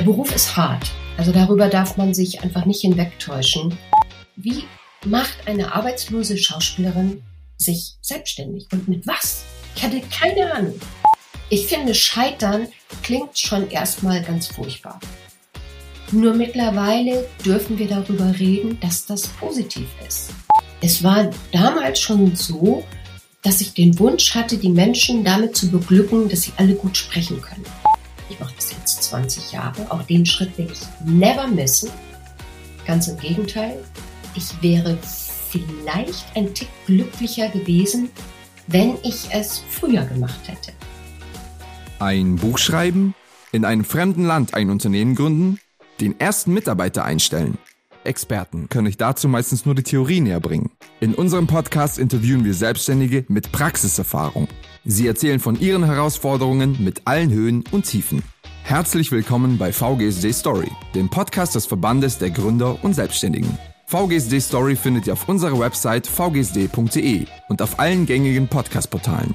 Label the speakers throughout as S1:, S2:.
S1: Der Beruf ist hart. Also darüber darf man sich einfach nicht hinwegtäuschen. Wie macht eine arbeitslose Schauspielerin sich selbstständig? Und mit was? Ich hatte keine Ahnung. Ich finde, Scheitern klingt schon erstmal ganz furchtbar. Nur mittlerweile dürfen wir darüber reden, dass das positiv ist. Es war damals schon so, dass ich den Wunsch hatte, die Menschen damit zu beglücken, dass sie alle gut sprechen können. Ich mache das jetzt 20 Jahre. Auch den Schritt will ich never missen. Ganz im Gegenteil. Ich wäre vielleicht ein Tick glücklicher gewesen, wenn ich es früher gemacht hätte.
S2: Ein Buch schreiben, in einem fremden Land ein Unternehmen gründen, den ersten Mitarbeiter einstellen. Experten können euch dazu meistens nur die Theorie näher bringen. In unserem Podcast interviewen wir Selbstständige mit Praxiserfahrung. Sie erzählen von ihren Herausforderungen mit allen Höhen und Tiefen. Herzlich willkommen bei VGSD Story, dem Podcast des Verbandes der Gründer und Selbstständigen. VGSD Story findet ihr auf unserer Website vgsd.de und auf allen gängigen Podcast-Portalen.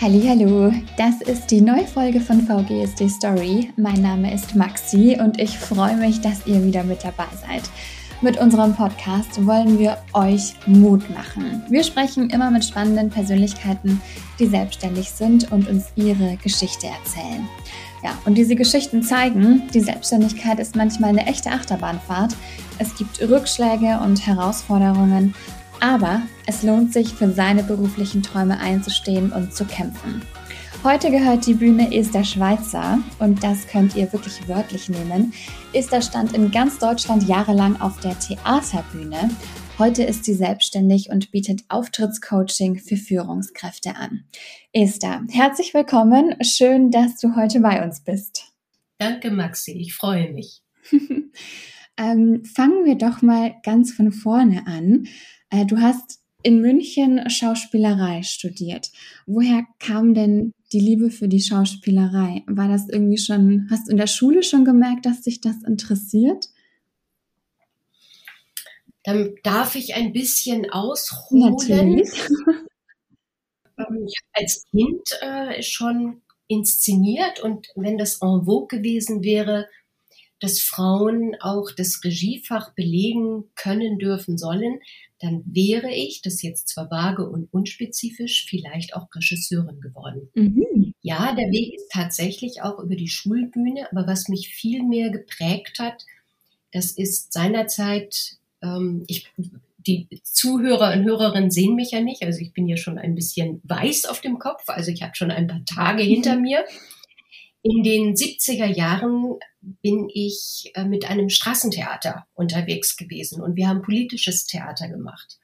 S3: Hallo, das ist die neue Folge von VGSD Story. Mein Name ist Maxi und ich freue mich, dass ihr wieder mit dabei seid. Mit unserem Podcast wollen wir euch Mut machen. Wir sprechen immer mit spannenden Persönlichkeiten, die selbstständig sind und uns ihre Geschichte erzählen. Ja, und diese Geschichten zeigen, die Selbstständigkeit ist manchmal eine echte Achterbahnfahrt. Es gibt Rückschläge und Herausforderungen, aber es lohnt sich, für seine beruflichen Träume einzustehen und zu kämpfen. Heute gehört die Bühne Esther Schweizer und das könnt ihr wirklich wörtlich nehmen. Esther stand in ganz Deutschland jahrelang auf der Theaterbühne. Heute ist sie selbstständig und bietet Auftrittscoaching für Führungskräfte an. Esther, herzlich willkommen. Schön, dass du heute bei uns bist.
S1: Danke, Maxi. Ich freue mich.
S3: ähm, fangen wir doch mal ganz von vorne an. Äh, du hast in München Schauspielerei studiert. Woher kam denn die Liebe für die Schauspielerei? War das irgendwie schon, hast du in der Schule schon gemerkt, dass dich das interessiert?
S1: Dann darf ich ein bisschen ausholen. Natürlich. Ähm, ich habe als Kind äh, schon inszeniert und wenn das en vogue gewesen wäre, dass Frauen auch das Regiefach belegen können, dürfen, sollen, dann wäre ich, das jetzt zwar vage und unspezifisch, vielleicht auch Regisseurin geworden. Mhm. Ja, der Weg ist tatsächlich auch über die Schulbühne, aber was mich viel mehr geprägt hat, das ist seinerzeit, ähm, ich, die Zuhörer und Hörerinnen sehen mich ja nicht, also ich bin ja schon ein bisschen weiß auf dem Kopf, also ich habe schon ein paar Tage hinter mhm. mir. In den 70er Jahren bin ich äh, mit einem Straßentheater unterwegs gewesen und wir haben politisches Theater gemacht.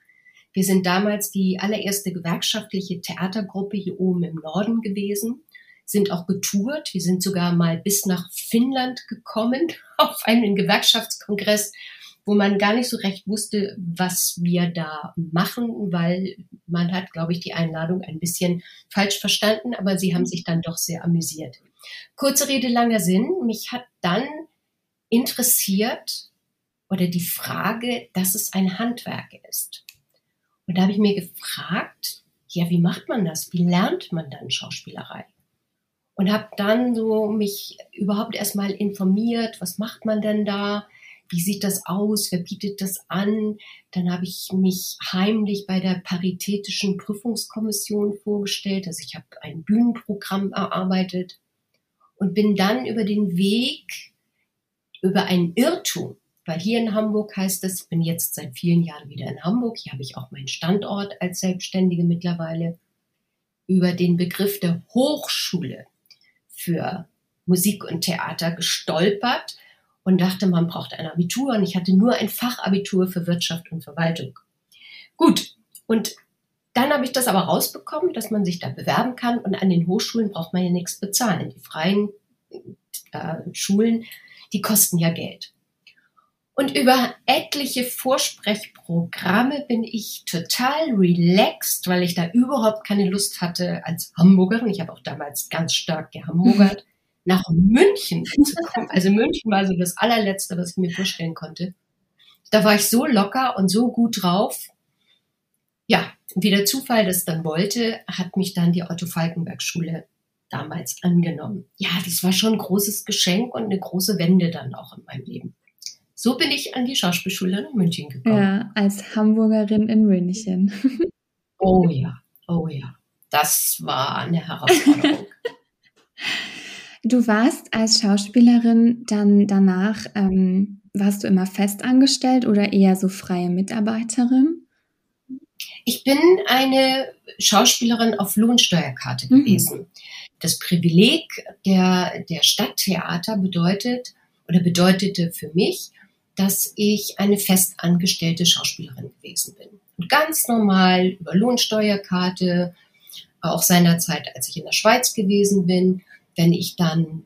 S1: Wir sind damals die allererste gewerkschaftliche Theatergruppe hier oben im Norden gewesen, sind auch getourt. Wir sind sogar mal bis nach Finnland gekommen auf einen Gewerkschaftskongress, wo man gar nicht so recht wusste, was wir da machen, weil man hat, glaube ich, die Einladung ein bisschen falsch verstanden, aber sie haben sich dann doch sehr amüsiert. Kurze Rede, langer Sinn. Mich hat dann interessiert oder die Frage, dass es ein Handwerk ist. Und da habe ich mir gefragt, ja, wie macht man das? Wie lernt man dann Schauspielerei? Und habe dann so mich überhaupt erstmal informiert, was macht man denn da? Wie sieht das aus? Wer bietet das an? Dann habe ich mich heimlich bei der Paritätischen Prüfungskommission vorgestellt. Also ich habe ein Bühnenprogramm erarbeitet und bin dann über den Weg, über einen Irrtum, weil hier in Hamburg heißt es, ich bin jetzt seit vielen Jahren wieder in Hamburg, hier habe ich auch meinen Standort als Selbstständige mittlerweile, über den Begriff der Hochschule für Musik und Theater gestolpert und dachte, man braucht ein Abitur und ich hatte nur ein Fachabitur für Wirtschaft und Verwaltung. Gut, und dann habe ich das aber rausbekommen, dass man sich da bewerben kann und an den Hochschulen braucht man ja nichts bezahlen. Die freien äh, Schulen, die kosten ja Geld. Und über etliche Vorsprechprogramme bin ich total relaxed, weil ich da überhaupt keine Lust hatte als Hamburgerin. Ich habe auch damals ganz stark gehamburgert, nach München zu kommen. Also München war so das allerletzte, was ich mir vorstellen konnte. Da war ich so locker und so gut drauf. Ja, wie der Zufall das dann wollte, hat mich dann die Otto Falkenberg Schule damals angenommen. Ja, das war schon ein großes Geschenk und eine große Wende dann auch in meinem Leben. So bin ich an die Schauspielschule in München gekommen.
S3: Ja, als Hamburgerin in München.
S1: oh ja, oh ja. Das war eine Herausforderung.
S3: du warst als Schauspielerin dann danach, ähm, warst du immer festangestellt oder eher so freie Mitarbeiterin?
S1: Ich bin eine Schauspielerin auf Lohnsteuerkarte mhm. gewesen. Das Privileg der, der Stadttheater bedeutet oder bedeutete für mich, dass ich eine festangestellte Schauspielerin gewesen bin. Und ganz normal über Lohnsteuerkarte, auch seinerzeit, als ich in der Schweiz gewesen bin, wenn ich dann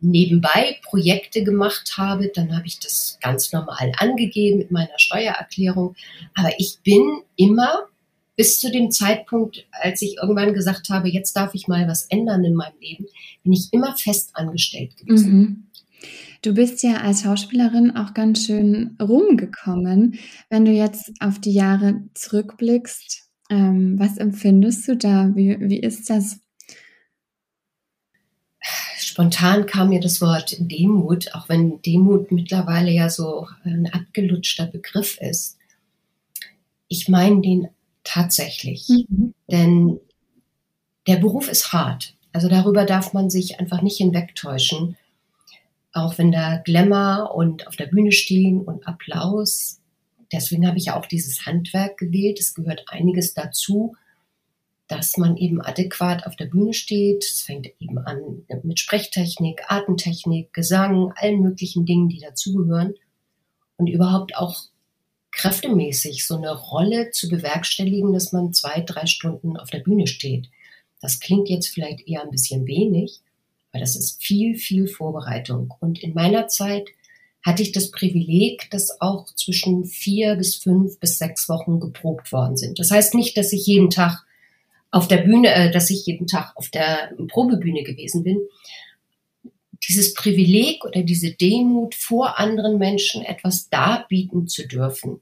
S1: nebenbei Projekte gemacht habe, dann habe ich das ganz normal angegeben mit meiner Steuererklärung. Aber ich bin immer bis zu dem Zeitpunkt, als ich irgendwann gesagt habe, jetzt darf ich mal was ändern in meinem Leben, bin ich immer fest angestellt gewesen. Mhm.
S3: Du bist ja als Schauspielerin auch ganz schön rumgekommen. Wenn du jetzt auf die Jahre zurückblickst, ähm, was empfindest du da? Wie, wie ist das?
S1: Spontan kam mir das Wort Demut, auch wenn Demut mittlerweile ja so ein abgelutschter Begriff ist. Ich meine den tatsächlich. Mhm. Denn der Beruf ist hart. Also darüber darf man sich einfach nicht hinwegtäuschen. Auch wenn da Glamour und auf der Bühne stehen und Applaus. Deswegen habe ich ja auch dieses Handwerk gewählt. Es gehört einiges dazu, dass man eben adäquat auf der Bühne steht. Es fängt eben an mit Sprechtechnik, Atemtechnik, Gesang, allen möglichen Dingen, die dazugehören. Und überhaupt auch kräftemäßig so eine Rolle zu bewerkstelligen, dass man zwei, drei Stunden auf der Bühne steht. Das klingt jetzt vielleicht eher ein bisschen wenig, aber das ist viel, viel Vorbereitung. Und in meiner Zeit hatte ich das Privileg, dass auch zwischen vier bis fünf bis sechs Wochen geprobt worden sind. Das heißt nicht, dass ich jeden Tag auf der Bühne, äh, dass ich jeden Tag auf der Probebühne gewesen bin. Dieses Privileg oder diese Demut vor anderen Menschen etwas darbieten zu dürfen.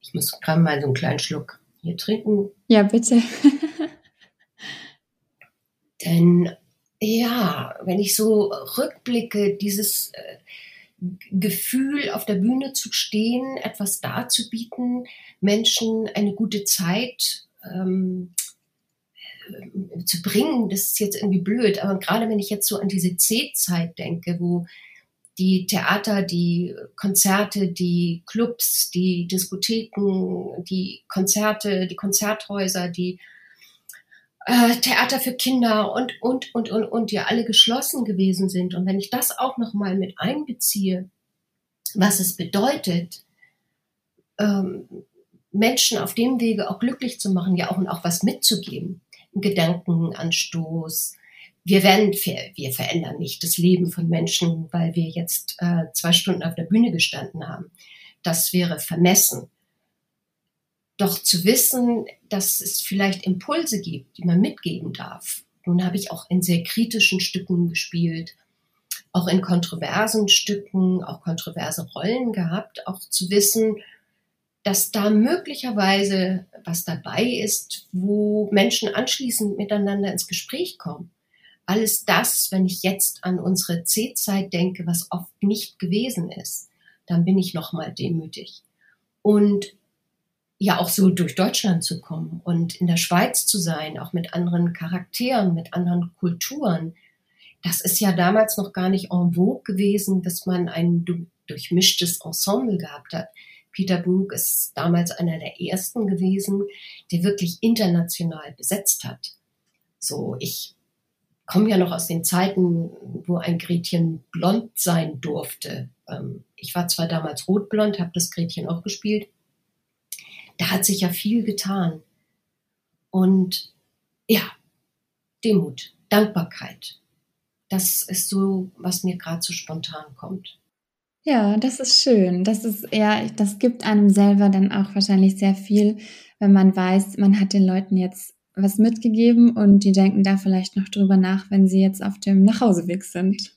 S1: Ich muss gerade mal so einen kleinen Schluck hier trinken.
S3: Ja, bitte.
S1: Denn ja, wenn ich so rückblicke, dieses äh, Gefühl, auf der Bühne zu stehen, etwas darzubieten, Menschen eine gute Zeit ähm, äh, zu bringen, das ist jetzt irgendwie blöd, aber gerade wenn ich jetzt so an diese C-Zeit denke, wo die Theater, die Konzerte, die Clubs, die Diskotheken, die Konzerte, die Konzerthäuser, die äh, Theater für Kinder und, und, und, und, und, die alle geschlossen gewesen sind. Und wenn ich das auch nochmal mit einbeziehe, was es bedeutet, ähm, Menschen auf dem Wege auch glücklich zu machen, ja auch und auch was mitzugeben, Gedankenanstoß, wir werden, wir verändern nicht das Leben von Menschen, weil wir jetzt äh, zwei Stunden auf der Bühne gestanden haben. Das wäre vermessen. Doch zu wissen, dass es vielleicht Impulse gibt, die man mitgeben darf. Nun habe ich auch in sehr kritischen Stücken gespielt, auch in kontroversen Stücken, auch kontroverse Rollen gehabt, auch zu wissen, dass da möglicherweise was dabei ist, wo Menschen anschließend miteinander ins Gespräch kommen alles das, wenn ich jetzt an unsere C-Zeit denke, was oft nicht gewesen ist, dann bin ich nochmal demütig. Und ja, auch so durch Deutschland zu kommen und in der Schweiz zu sein, auch mit anderen Charakteren, mit anderen Kulturen. Das ist ja damals noch gar nicht en vogue gewesen, dass man ein durchmischtes Ensemble gehabt hat. Peter Brook ist damals einer der ersten gewesen, der wirklich international besetzt hat. So, ich komme ja noch aus den Zeiten, wo ein Gretchen blond sein durfte. Ähm, ich war zwar damals rotblond, habe das Gretchen auch gespielt. Da hat sich ja viel getan. Und ja, Demut, Dankbarkeit. Das ist so, was mir gerade so spontan kommt.
S3: Ja, das ist schön. Das ist ja, das gibt einem selber dann auch wahrscheinlich sehr viel, wenn man weiß, man hat den Leuten jetzt was mitgegeben und die denken da vielleicht noch drüber nach, wenn sie jetzt auf dem Nachhauseweg sind.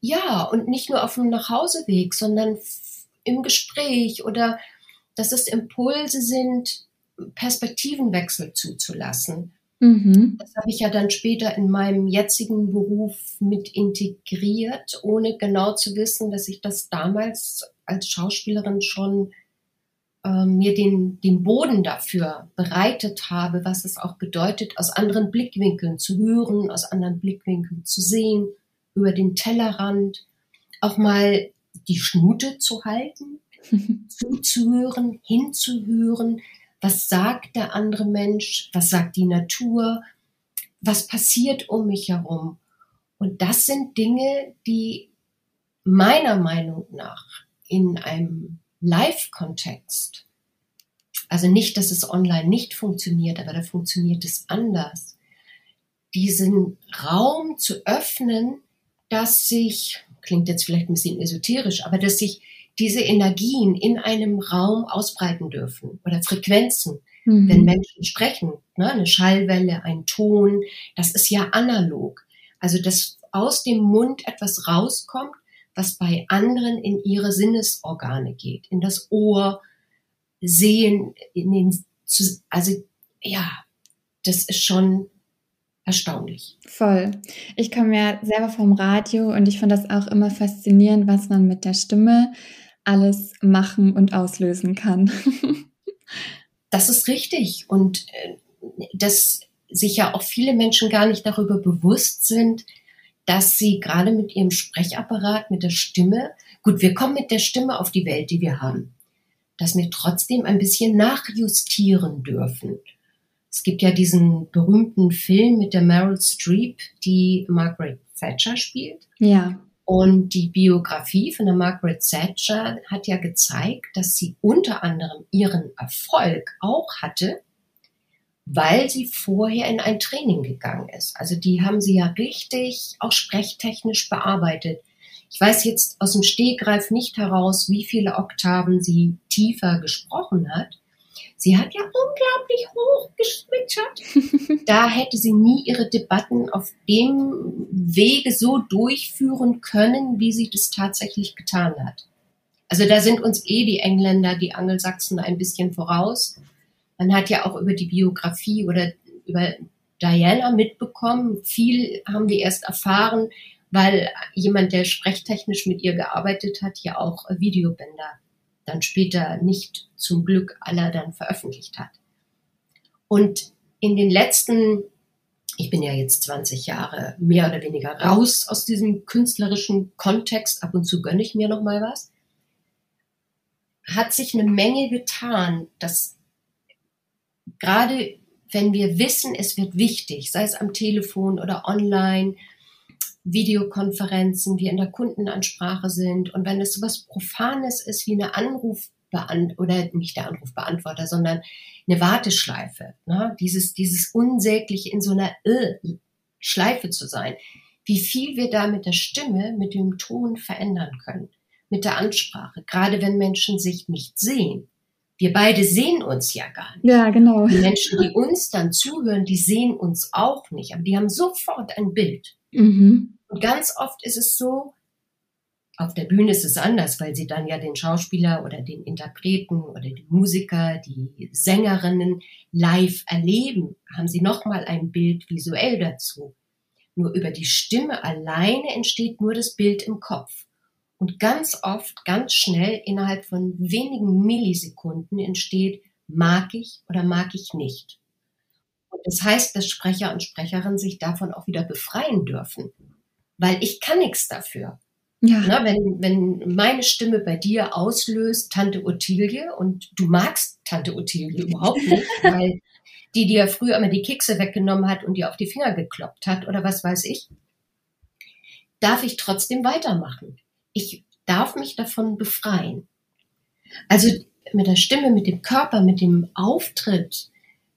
S1: Ja, und nicht nur auf dem Nachhauseweg, sondern im Gespräch oder dass es Impulse sind, Perspektivenwechsel zuzulassen. Mhm. Das habe ich ja dann später in meinem jetzigen Beruf mit integriert, ohne genau zu wissen, dass ich das damals als Schauspielerin schon äh, mir den, den Boden dafür bereitet habe, was es auch bedeutet, aus anderen Blickwinkeln zu hören, aus anderen Blickwinkeln zu sehen, über den Tellerrand, auch mal die Schnute zu halten, zuzuhören, hinzuhören, was sagt der andere Mensch, was sagt die Natur, was passiert um mich herum. Und das sind Dinge, die meiner Meinung nach in einem Live-Kontext, also nicht, dass es online nicht funktioniert, aber da funktioniert es anders, diesen Raum zu öffnen, dass sich, klingt jetzt vielleicht ein bisschen esoterisch, aber dass sich diese Energien in einem Raum ausbreiten dürfen oder Frequenzen. Mhm. Wenn Menschen sprechen, ne, eine Schallwelle, ein Ton, das ist ja analog. Also dass aus dem Mund etwas rauskommt, was bei anderen in ihre Sinnesorgane geht, in das Ohr, Sehen, in den, also ja, das ist schon erstaunlich.
S3: Voll. Ich komme ja selber vom Radio und ich finde das auch immer faszinierend, was man mit der Stimme alles machen und auslösen kann.
S1: das ist richtig. Und äh, dass sich ja auch viele Menschen gar nicht darüber bewusst sind, dass sie gerade mit ihrem Sprechapparat, mit der Stimme, gut, wir kommen mit der Stimme auf die Welt, die wir haben, dass wir trotzdem ein bisschen nachjustieren dürfen. Es gibt ja diesen berühmten Film mit der Meryl Streep, die Margaret Thatcher spielt.
S3: Ja.
S1: Und die Biografie von der Margaret Thatcher hat ja gezeigt, dass sie unter anderem ihren Erfolg auch hatte, weil sie vorher in ein Training gegangen ist. Also die haben sie ja richtig auch sprechtechnisch bearbeitet. Ich weiß jetzt aus dem Stegreif nicht heraus, wie viele Oktaven sie tiefer gesprochen hat. Sie hat ja unglaublich hoch geschwitschert. da hätte sie nie ihre Debatten auf dem Wege so durchführen können, wie sie das tatsächlich getan hat. Also da sind uns eh die Engländer, die Angelsachsen ein bisschen voraus. Man hat ja auch über die Biografie oder über Diana mitbekommen. Viel haben wir erst erfahren, weil jemand, der sprechtechnisch mit ihr gearbeitet hat, ja auch Videobänder dann später nicht zum Glück aller dann veröffentlicht hat. Und in den letzten, ich bin ja jetzt 20 Jahre mehr oder weniger raus aus diesem künstlerischen Kontext, ab und zu gönne ich mir noch mal was, hat sich eine Menge getan, dass gerade wenn wir wissen, es wird wichtig, sei es am Telefon oder online, Videokonferenzen, wir in der Kundenansprache sind und wenn es so was Profanes ist wie eine Anruf oder nicht der Anrufbeantworter, sondern eine Warteschleife, ne? dieses, dieses unsäglich in so einer äh, Schleife zu sein, wie viel wir da mit der Stimme, mit dem Ton verändern können, mit der Ansprache, gerade wenn Menschen sich nicht sehen. Wir beide sehen uns ja gar nicht.
S3: Ja, genau.
S1: Die Menschen, die uns dann zuhören, die sehen uns auch nicht, aber die haben sofort ein Bild.
S3: Mhm.
S1: Und ganz oft ist es so, auf der Bühne ist es anders, weil sie dann ja den Schauspieler oder den Interpreten oder die Musiker, die Sängerinnen live erleben, haben sie nochmal ein Bild visuell dazu. Nur über die Stimme alleine entsteht nur das Bild im Kopf. Und ganz oft, ganz schnell, innerhalb von wenigen Millisekunden entsteht, mag ich oder mag ich nicht. Und das heißt, dass Sprecher und Sprecherinnen sich davon auch wieder befreien dürfen weil ich kann nichts dafür. Ja. Na, wenn, wenn meine Stimme bei dir auslöst, Tante Ottilie, und du magst Tante Ottilie überhaupt nicht, weil die dir früher immer die Kekse weggenommen hat und dir auf die Finger gekloppt hat oder was weiß ich, darf ich trotzdem weitermachen. Ich darf mich davon befreien. Also mit der Stimme, mit dem Körper, mit dem Auftritt,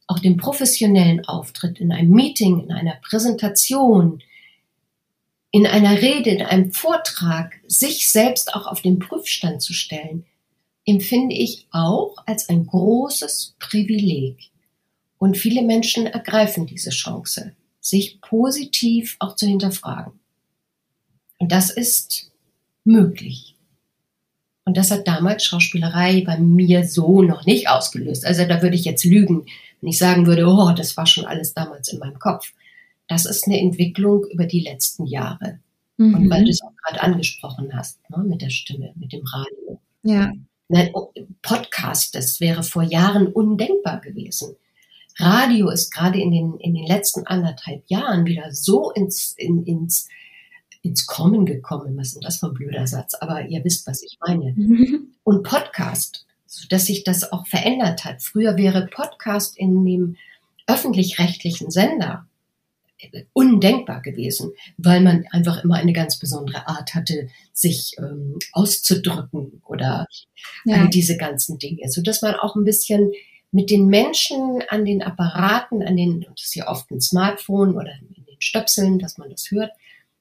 S1: auch dem professionellen Auftritt in einem Meeting, in einer Präsentation, in einer Rede, in einem Vortrag sich selbst auch auf den Prüfstand zu stellen, empfinde ich auch als ein großes Privileg. Und viele Menschen ergreifen diese Chance, sich positiv auch zu hinterfragen. Und das ist möglich. Und das hat damals Schauspielerei bei mir so noch nicht ausgelöst. Also da würde ich jetzt lügen, Wenn ich sagen würde, oh, das war schon alles damals in meinem Kopf. Das ist eine Entwicklung über die letzten Jahre. Mhm. Und weil du es auch gerade angesprochen hast, ne, mit der Stimme, mit dem Radio.
S3: Ja.
S1: Nein, oh, Podcast, das wäre vor Jahren undenkbar gewesen. Radio ist gerade in den, in den letzten anderthalb Jahren wieder so ins, in, ins, ins Kommen gekommen. Was ist denn das für ein blöder Satz? Aber ihr wisst, was ich meine. Und Podcast, dass sich das auch verändert hat. Früher wäre Podcast in dem öffentlich-rechtlichen Sender undenkbar gewesen, weil man einfach immer eine ganz besondere Art hatte, sich ähm, auszudrücken oder ja. diese ganzen Dinge, so dass man auch ein bisschen mit den Menschen an den Apparaten, an den, das ist ja oft ein Smartphone oder in den Stöpseln, dass man das hört,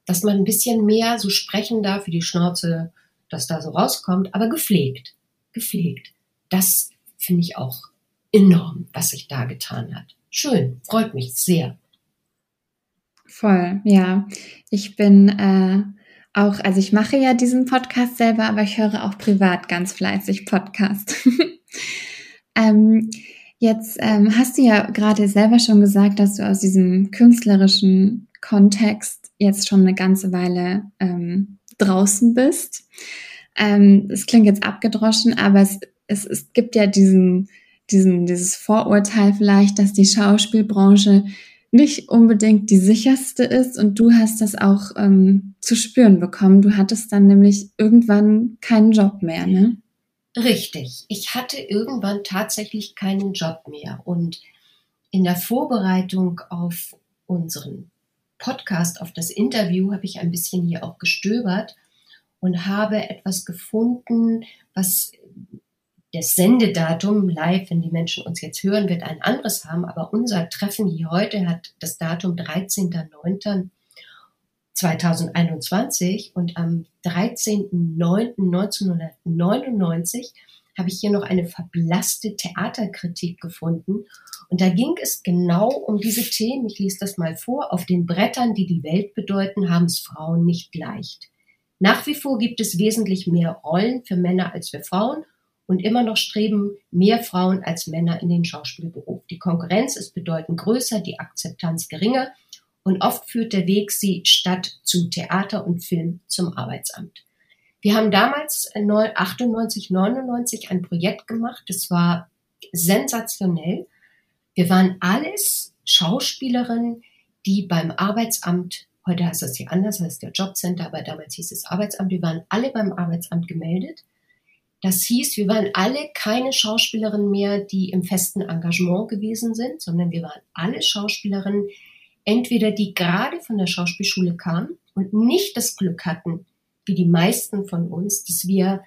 S1: dass man ein bisschen mehr so sprechen darf, wie die Schnauze, dass da so rauskommt, aber gepflegt, gepflegt. Das finde ich auch enorm, was sich da getan hat. Schön, freut mich sehr.
S3: Voll, ja. Ich bin äh, auch, also ich mache ja diesen Podcast selber, aber ich höre auch privat ganz fleißig Podcast. ähm, jetzt ähm, hast du ja gerade selber schon gesagt, dass du aus diesem künstlerischen Kontext jetzt schon eine ganze Weile ähm, draußen bist. Ähm, es klingt jetzt abgedroschen, aber es, es, es gibt ja diesen, diesen, dieses Vorurteil vielleicht, dass die Schauspielbranche nicht unbedingt die sicherste ist und du hast das auch ähm, zu spüren bekommen. Du hattest dann nämlich irgendwann keinen Job mehr, ne?
S1: Richtig. Ich hatte irgendwann tatsächlich keinen Job mehr und in der Vorbereitung auf unseren Podcast, auf das Interview, habe ich ein bisschen hier auch gestöbert und habe etwas gefunden, was das Sendedatum live, wenn die Menschen uns jetzt hören, wird ein anderes haben, aber unser Treffen hier heute hat das Datum 13.09.2021 und am 13.09.1999 habe ich hier noch eine verblasste Theaterkritik gefunden. Und da ging es genau um diese Themen. Ich lese das mal vor. Auf den Brettern, die die Welt bedeuten, haben es Frauen nicht leicht. Nach wie vor gibt es wesentlich mehr Rollen für Männer als für Frauen und immer noch streben mehr Frauen als Männer in den Schauspielberuf. Die Konkurrenz ist bedeutend größer, die Akzeptanz geringer und oft führt der Weg sie statt zu Theater und Film zum Arbeitsamt. Wir haben damals 98, 99 ein Projekt gemacht, das war sensationell. Wir waren alles Schauspielerinnen, die beim Arbeitsamt, heute heißt das hier anders, heißt der Jobcenter, aber damals hieß es Arbeitsamt, wir waren alle beim Arbeitsamt gemeldet das hieß, wir waren alle keine Schauspielerinnen mehr, die im festen Engagement gewesen sind, sondern wir waren alle Schauspielerinnen, entweder die gerade von der Schauspielschule kamen und nicht das Glück hatten, wie die meisten von uns, dass wir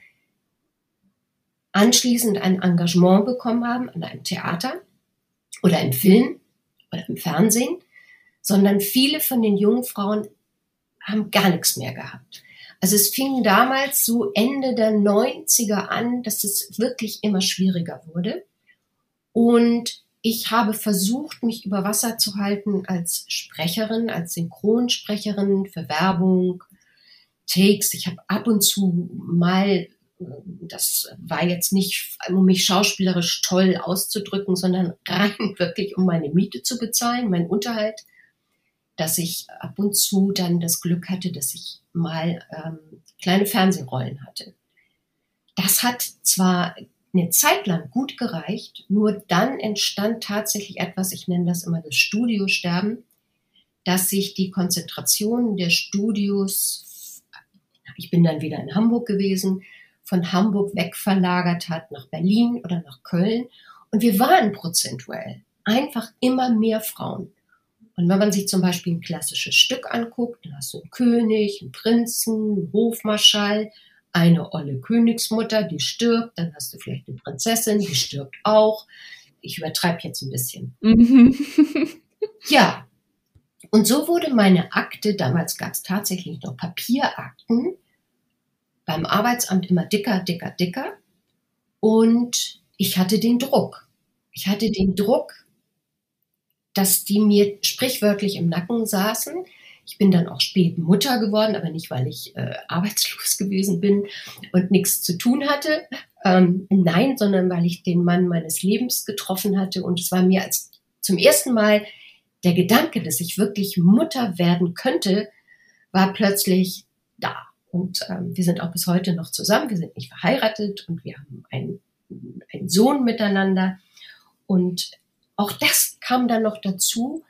S1: anschließend ein Engagement bekommen haben an einem Theater oder im Film oder im Fernsehen, sondern viele von den jungen Frauen haben gar nichts mehr gehabt. Also es fing damals so Ende der 90er an, dass es wirklich immer schwieriger wurde. Und ich habe versucht, mich über Wasser zu halten als Sprecherin, als Synchronsprecherin für Werbung, Takes. Ich habe ab und zu mal, das war jetzt nicht, um mich schauspielerisch toll auszudrücken, sondern rein wirklich, um meine Miete zu bezahlen, meinen Unterhalt dass ich ab und zu dann das Glück hatte, dass ich mal ähm, kleine Fernsehrollen hatte. Das hat zwar eine Zeit lang gut gereicht, nur dann entstand tatsächlich etwas, ich nenne das immer das Studiosterben, dass sich die Konzentration der Studios, ich bin dann wieder in Hamburg gewesen, von Hamburg wegverlagert hat nach Berlin oder nach Köln. Und wir waren prozentuell einfach immer mehr Frauen. Und wenn man sich zum Beispiel ein klassisches Stück anguckt, dann hast du einen König, einen Prinzen, einen Hofmarschall, eine olle Königsmutter, die stirbt, dann hast du vielleicht eine Prinzessin, die stirbt auch. Ich übertreibe jetzt ein bisschen. Mhm. ja, und so wurde meine Akte, damals gab es tatsächlich noch Papierakten, beim Arbeitsamt immer dicker, dicker, dicker. Und ich hatte den Druck. Ich hatte den Druck, dass die mir sprichwörtlich im Nacken saßen, Ich bin dann auch spät Mutter geworden, aber nicht, weil ich äh, arbeitslos gewesen bin und nichts zu tun hatte. Ähm, nein, sondern weil ich den Mann meines Lebens getroffen hatte. Und es war mir als zum ersten Mal der Gedanke, dass ich wirklich Mutter werden könnte, war plötzlich da. Und ähm, wir sind auch bis heute noch zusammen. Wir sind nicht verheiratet und wir haben einen, einen Sohn miteinander. Und auch das kam dann noch dazu,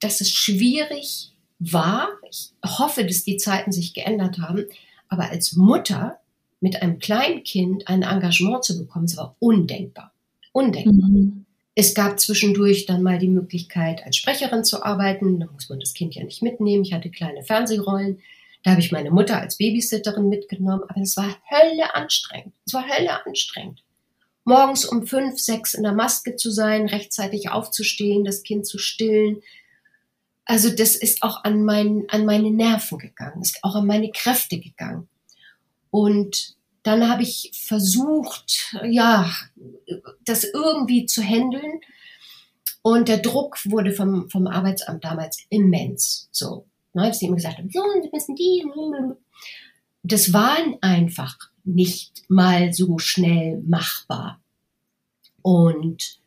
S1: dass es schwierig war. Ich hoffe, dass die Zeiten sich geändert haben. Aber als Mutter mit einem kleinen Kind ein Engagement zu bekommen, das war undenkbar. Undenkbar. Mhm. Es gab zwischendurch dann mal die Möglichkeit, als Sprecherin zu arbeiten. Da muss man das Kind ja nicht mitnehmen. Ich hatte kleine Fernsehrollen. Da habe ich meine Mutter als Babysitterin mitgenommen. Aber es war Hölle anstrengend. Es war Hölle anstrengend. Morgens um fünf, sechs in der Maske zu sein, rechtzeitig aufzustehen, das Kind zu stillen. Also das ist auch an, mein, an meine Nerven gegangen, ist auch an meine Kräfte gegangen. Und dann habe ich versucht, ja, das irgendwie zu handeln. Und der Druck wurde vom, vom Arbeitsamt damals immens. So, ne, dass sie immer gesagt haben, so, Sie müssen die. Das war einfach nicht mal so schnell machbar. Und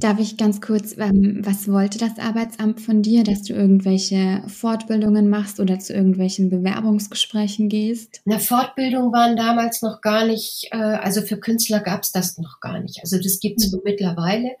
S3: Darf ich ganz kurz, ähm, was wollte das Arbeitsamt von dir, dass du irgendwelche Fortbildungen machst oder zu irgendwelchen Bewerbungsgesprächen gehst?
S1: Na, Fortbildungen waren damals noch gar nicht, äh, also für Künstler gab es das noch gar nicht. Also das gibt es mhm. mittlerweile.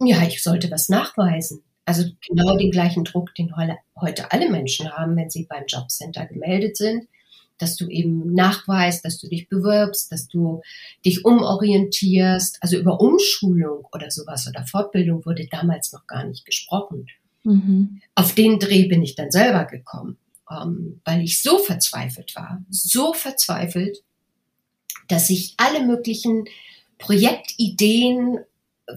S1: Ja, ich sollte was nachweisen. Also genau den gleichen Druck, den heute alle Menschen haben, wenn sie beim Jobcenter gemeldet sind dass du eben nachweist, dass du dich bewirbst, dass du dich umorientierst. Also über Umschulung oder sowas oder Fortbildung wurde damals noch gar nicht gesprochen. Mhm. Auf den Dreh bin ich dann selber gekommen, ähm, weil ich so verzweifelt war, so verzweifelt, dass ich alle möglichen Projektideen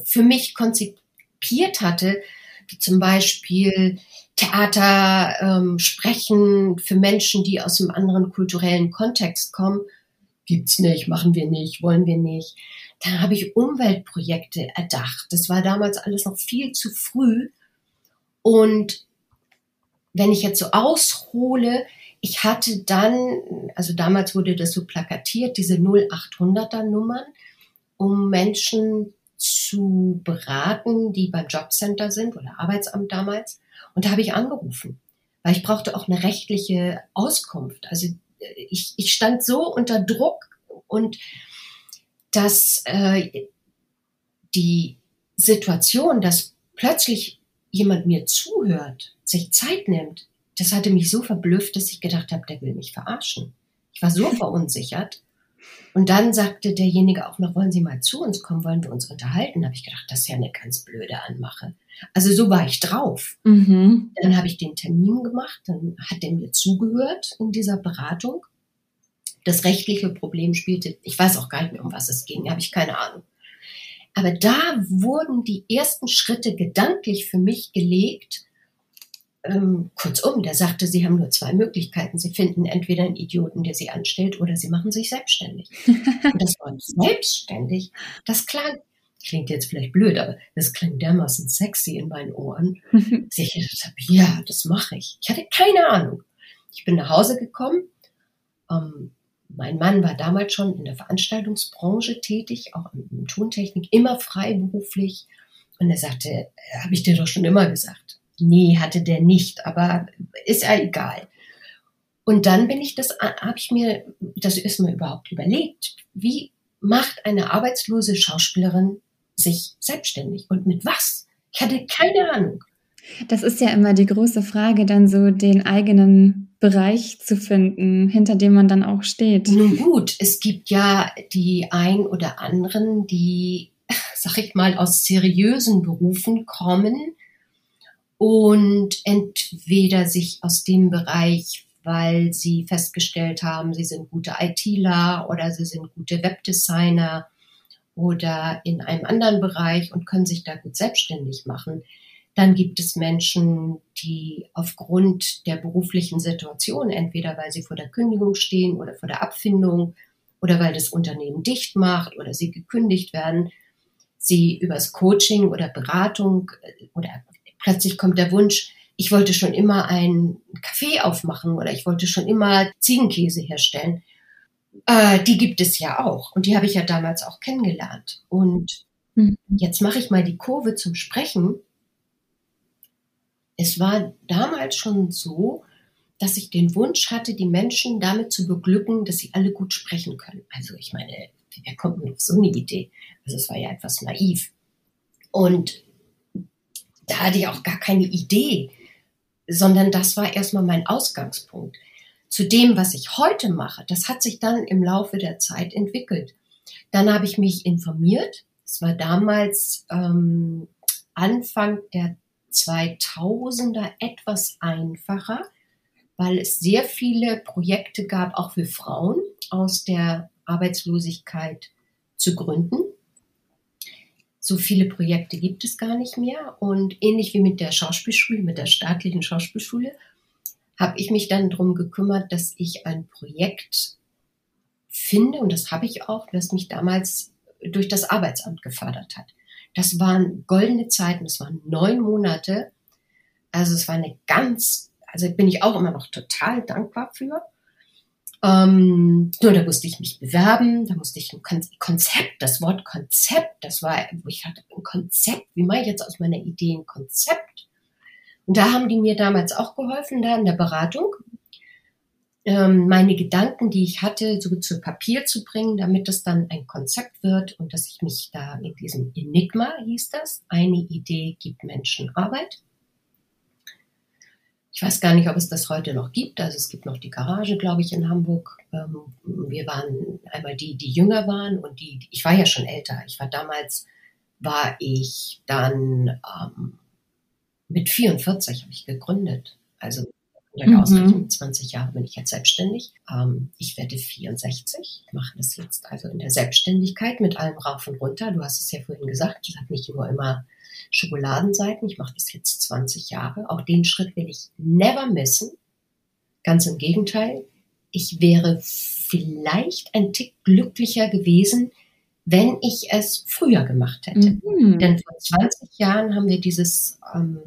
S1: für mich konzipiert hatte, wie zum Beispiel Theater ähm, sprechen für Menschen, die aus einem anderen kulturellen Kontext kommen. Gibt's nicht, machen wir nicht, wollen wir nicht. Dann habe ich Umweltprojekte erdacht. Das war damals alles noch viel zu früh. Und wenn ich jetzt so aushole, ich hatte dann, also damals wurde das so plakatiert, diese 0800er Nummern, um Menschen zu beraten, die beim Jobcenter sind oder Arbeitsamt damals. Und da habe ich angerufen, weil ich brauchte auch eine rechtliche Auskunft. Also äh, ich, ich stand so unter Druck und dass äh, die Situation, dass plötzlich jemand mir zuhört, sich Zeit nimmt, das hatte mich so verblüfft, dass ich gedacht habe, der will mich verarschen. Ich war so verunsichert. Und dann sagte derjenige auch noch, wollen Sie mal zu uns kommen, wollen wir uns unterhalten? Da habe ich gedacht, das ist ja eine ganz blöde Anmache. Also so war ich drauf. Mhm. Dann habe ich den Termin gemacht, dann hat er mir zugehört in dieser Beratung. Das rechtliche Problem spielte, ich weiß auch gar nicht mehr, um was es ging, habe ich keine Ahnung. Aber da wurden die ersten Schritte gedanklich für mich gelegt. Ähm, kurzum, der sagte, Sie haben nur zwei Möglichkeiten. Sie finden entweder einen Idioten, der Sie anstellt, oder Sie machen sich selbstständig. Und das Wort selbstständig, das klang klingt jetzt vielleicht blöd, aber das klingt dermaßen sexy in meinen Ohren, dass ich gedacht habe, ja, das mache ich. Ich hatte keine Ahnung. Ich bin nach Hause gekommen. Ähm, mein Mann war damals schon in der Veranstaltungsbranche tätig, auch in Tontechnik, immer freiberuflich. Und er sagte, äh, habe ich dir doch schon immer gesagt. Nee, hatte der nicht, aber ist ja egal. Und dann bin ich das, habe ich mir das erstmal überhaupt überlegt. Wie macht eine arbeitslose Schauspielerin sich selbstständig. Und mit was? Ich hatte keine Ahnung.
S3: Das ist ja immer die große Frage, dann so den eigenen Bereich zu finden, hinter dem man dann auch steht.
S1: Nun gut, es gibt ja die ein oder anderen, die, sag ich mal, aus seriösen Berufen kommen und entweder sich aus dem Bereich, weil sie festgestellt haben, sie sind gute ITler oder sie sind gute Webdesigner oder in einem anderen Bereich und können sich da gut selbstständig machen. Dann gibt es Menschen, die aufgrund der beruflichen Situation, entweder weil sie vor der Kündigung stehen oder vor der Abfindung oder weil das Unternehmen dicht macht oder sie gekündigt werden, sie übers Coaching oder Beratung äh, oder plötzlich kommt der Wunsch, Ich wollte schon immer ein Café aufmachen oder ich wollte schon immer Ziegenkäse herstellen. Äh, die gibt es ja auch und die habe ich ja damals auch kennengelernt. Und mhm. jetzt mache ich mal die Kurve zum Sprechen. Es war damals schon so, dass ich den Wunsch hatte, die Menschen damit zu beglücken, dass sie alle gut sprechen können. Also ich meine, wer kommt nur auf so eine Idee? Also es war ja etwas naiv. Und da hatte ich auch gar keine Idee, sondern das war erstmal mein Ausgangspunkt. Zu dem, was ich heute mache, das hat sich dann im Laufe der Zeit entwickelt. Dann habe ich mich informiert. Es war damals ähm, Anfang der 2000er etwas einfacher, weil es sehr viele Projekte gab, auch für Frauen aus der Arbeitslosigkeit zu gründen. So viele Projekte gibt es gar nicht mehr. Und ähnlich wie mit der Schauspielschule, mit der staatlichen Schauspielschule, habe ich mich dann darum gekümmert, dass ich ein Projekt finde, und das habe ich auch, das mich damals durch das Arbeitsamt gefördert hat. Das waren goldene Zeiten, das waren neun Monate. Also es war eine ganz, also bin ich auch immer noch total dankbar für. Ähm, nur da musste ich mich bewerben, da musste ich ein Konzept, das Wort Konzept, das war, wo ich hatte ein Konzept, wie mache ich jetzt aus meiner Idee ein Konzept? Und da haben die mir damals auch geholfen, da in der Beratung, ähm, meine Gedanken, die ich hatte, so zu Papier zu bringen, damit es dann ein Konzept wird und dass ich mich da in diesem Enigma hieß das, eine Idee gibt Menschen Arbeit, ich weiß gar nicht, ob es das heute noch gibt. Also es gibt noch die Garage, glaube ich, in Hamburg. Ähm, wir waren einmal die, die jünger waren und die, ich war ja schon älter. Ich war damals, war ich dann ähm, mit 44 habe ich gegründet. Also in der Ausrichtung 20 Jahre bin ich jetzt selbstständig. Ähm, ich werde 64, mache das jetzt also in der Selbstständigkeit mit allem rauf und runter. Du hast es ja vorhin gesagt, ich habe nicht nur immer Schokoladenseiten. Ich mache das jetzt 20 Jahre. Auch den Schritt will ich never missen. Ganz im Gegenteil. Ich wäre vielleicht ein Tick glücklicher gewesen, wenn ich es früher gemacht hätte. Mhm. Denn vor 20 Jahren haben wir dieses, ähm,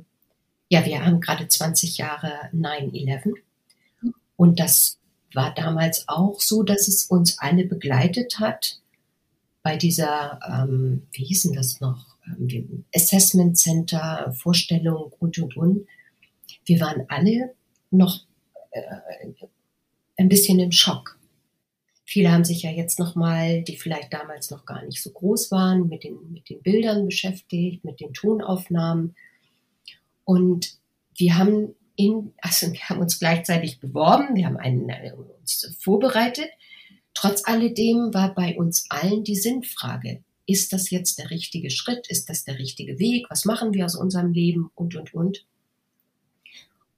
S1: ja, wir haben gerade 20 Jahre 9-11. Und das war damals auch so, dass es uns alle begleitet hat bei dieser, ähm, wie hießen das noch? Ähm, Assessment Center, Vorstellung und, und, und. Wir waren alle noch äh, ein bisschen im Schock. Viele haben sich ja jetzt noch mal, die vielleicht damals noch gar nicht so groß waren, mit den, mit den Bildern beschäftigt, mit den Tonaufnahmen. Und wir haben in, also wir haben uns gleichzeitig beworben, wir haben einen, äh, uns vorbereitet. Trotz alledem war bei uns allen die Sinnfrage, ist das jetzt der richtige Schritt? Ist das der richtige Weg? Was machen wir aus unserem Leben? Und, und, und.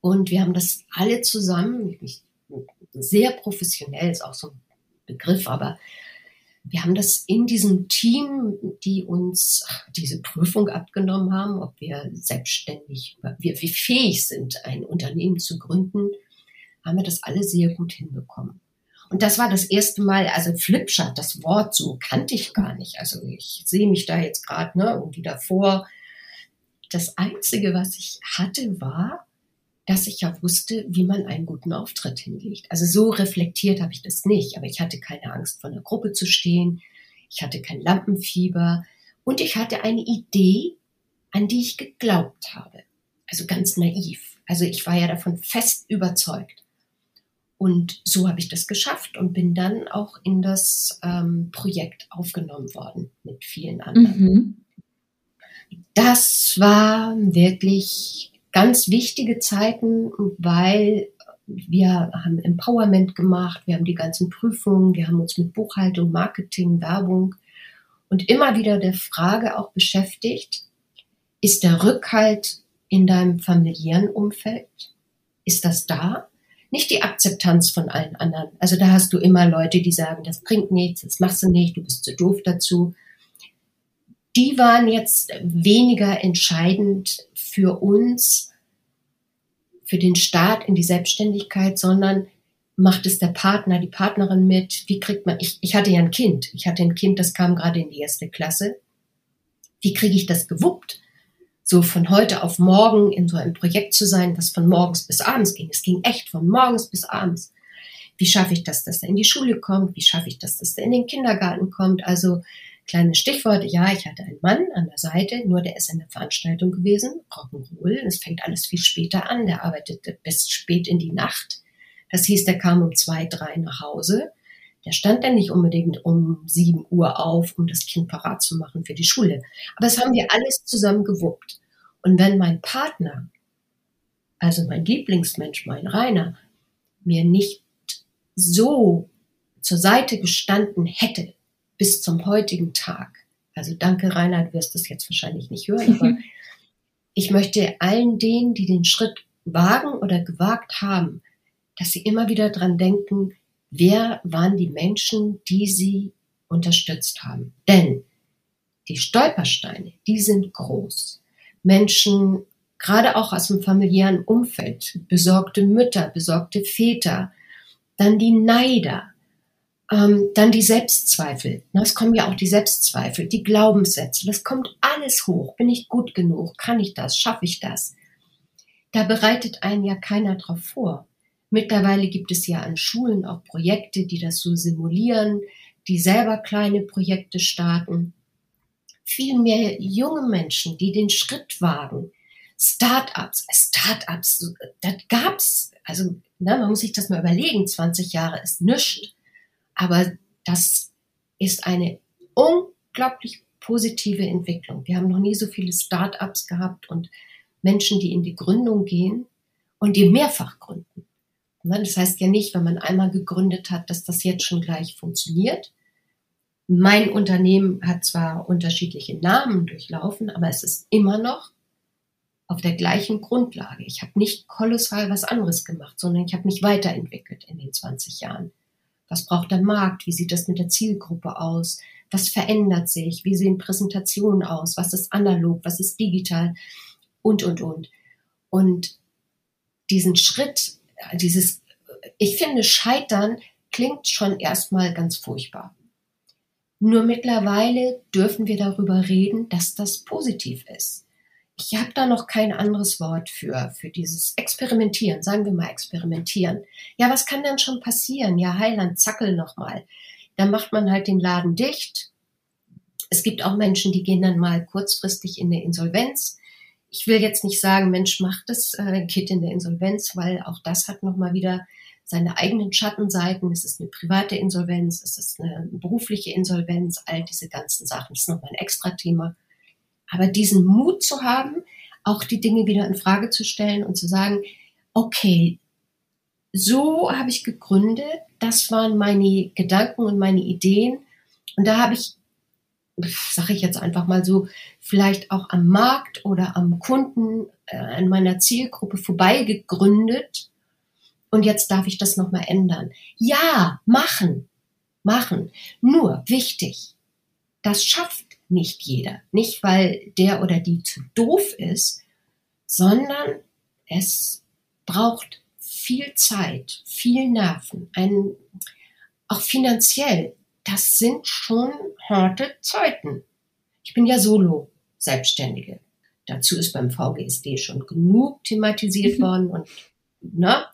S1: Und wir haben das alle zusammen, sehr professionell ist auch so ein Begriff, aber wir haben das in diesem Team, die uns diese Prüfung abgenommen haben, ob wir selbstständig, wir, wie fähig sind, ein Unternehmen zu gründen, haben wir das alle sehr gut hinbekommen. Und das war das erste Mal, also Flipchart, das Wort so kannte ich gar nicht. Also ich sehe mich da jetzt gerade ne, irgendwie davor. Das Einzige, was ich hatte, war, dass ich ja wusste, wie man einen guten Auftritt hinlegt. Also so reflektiert habe ich das nicht, aber ich hatte keine Angst, vor einer Gruppe zu stehen. Ich hatte kein Lampenfieber und ich hatte eine Idee, an die ich geglaubt habe. Also ganz naiv. Also ich war ja davon fest überzeugt. Und so habe ich das geschafft und bin dann auch in das ähm, Projekt aufgenommen worden mit vielen anderen. Mhm. Das war wirklich ganz wichtige Zeiten, weil wir haben Empowerment gemacht, wir haben die ganzen Prüfungen, wir haben uns mit Buchhaltung, Marketing, Werbung und immer wieder der Frage auch beschäftigt, ist der Rückhalt in deinem familiären Umfeld? Ist das da? Nicht die Akzeptanz von allen anderen. Also da hast du immer Leute, die sagen, das bringt nichts, das machst du nicht, du bist zu doof dazu. Die waren jetzt weniger entscheidend für uns, für den Start in die Selbstständigkeit, sondern macht es der Partner, die Partnerin mit? Wie kriegt man, ich, ich hatte ja ein Kind, ich hatte ein Kind, das kam gerade in die erste Klasse. Wie kriege ich das gewuppt? So von heute auf morgen in so einem Projekt zu sein, das von morgens bis abends ging. Es ging echt von morgens bis abends. Wie schaffe ich das, dass er in die Schule kommt? Wie schaffe ich das, dass er in den Kindergarten kommt? Also kleines Stichwort, ja, ich hatte einen Mann an der Seite, nur der ist in der Veranstaltung gewesen, Rock'n'Roll. Es fängt alles viel später an, der arbeitete bis spät in die Nacht. Das hieß, der kam um zwei, drei nach Hause. Der stand dann nicht unbedingt um sieben Uhr auf, um das Kind parat zu machen für die Schule. Aber das haben wir alles zusammen gewuppt. Und wenn mein Partner, also mein Lieblingsmensch, mein Rainer, mir nicht so zur Seite gestanden hätte bis zum heutigen Tag, also danke Rainer, du wirst das jetzt wahrscheinlich nicht hören, aber ich möchte allen denen, die den Schritt wagen oder gewagt haben, dass sie immer wieder dran denken, wer waren die Menschen, die sie unterstützt haben. Denn die Stolpersteine, die sind groß. Menschen, gerade auch aus dem familiären Umfeld, besorgte Mütter, besorgte Väter, dann die Neider, ähm, dann die Selbstzweifel. Es kommen ja auch die Selbstzweifel, die Glaubenssätze. Das kommt alles hoch. Bin ich gut genug? Kann ich das? Schaffe ich das? Da bereitet einen ja keiner drauf vor. Mittlerweile gibt es ja an Schulen auch Projekte, die das so simulieren, die selber kleine Projekte starten. Viel mehr junge Menschen, die den Schritt wagen. Start-ups, Start-ups, das gab's. Also, na, man muss sich das mal überlegen. 20 Jahre ist nichts. Aber das ist eine unglaublich positive Entwicklung. Wir haben noch nie so viele Start-ups gehabt und Menschen, die in die Gründung gehen und die mehrfach gründen. Ne, das heißt ja nicht, wenn man einmal gegründet hat, dass das jetzt schon gleich funktioniert. Mein Unternehmen hat zwar unterschiedliche Namen durchlaufen, aber es ist immer noch auf der gleichen Grundlage. Ich habe nicht kolossal was anderes gemacht, sondern ich habe mich weiterentwickelt in den 20 Jahren. Was braucht der Markt? Wie sieht das mit der Zielgruppe aus? Was verändert sich? Wie sehen Präsentationen aus? Was ist analog? Was ist digital? Und, und, und. Und diesen Schritt dieses, ich finde, Scheitern klingt schon erstmal ganz furchtbar. Nur mittlerweile dürfen wir darüber reden, dass das positiv ist. Ich habe da noch kein anderes Wort für, für dieses Experimentieren, sagen wir mal experimentieren. Ja, was kann denn schon passieren? Ja, Heiland, zackel nochmal. Dann macht man halt den Laden dicht. Es gibt auch Menschen, die gehen dann mal kurzfristig in eine Insolvenz ich will jetzt nicht sagen, Mensch, macht das äh, geht in der Insolvenz, weil auch das hat nochmal wieder seine eigenen Schattenseiten. Es ist eine private Insolvenz, es ist eine berufliche Insolvenz, all diese ganzen Sachen. Das ist nochmal ein extra Thema. Aber diesen Mut zu haben, auch die Dinge wieder in Frage zu stellen und zu sagen, okay, so habe ich gegründet, das waren meine Gedanken und meine Ideen. Und da habe ich sage ich jetzt einfach mal so, vielleicht auch am Markt oder am Kunden, äh, an meiner Zielgruppe vorbei gegründet und jetzt darf ich das nochmal ändern. Ja, machen, machen. Nur wichtig, das schafft nicht jeder. Nicht, weil der oder die zu doof ist, sondern es braucht viel Zeit, viel Nerven, ein, auch finanziell das sind schon harte Zeiten. Ich bin ja solo Selbstständige. Dazu ist beim VGSD schon genug thematisiert worden und na,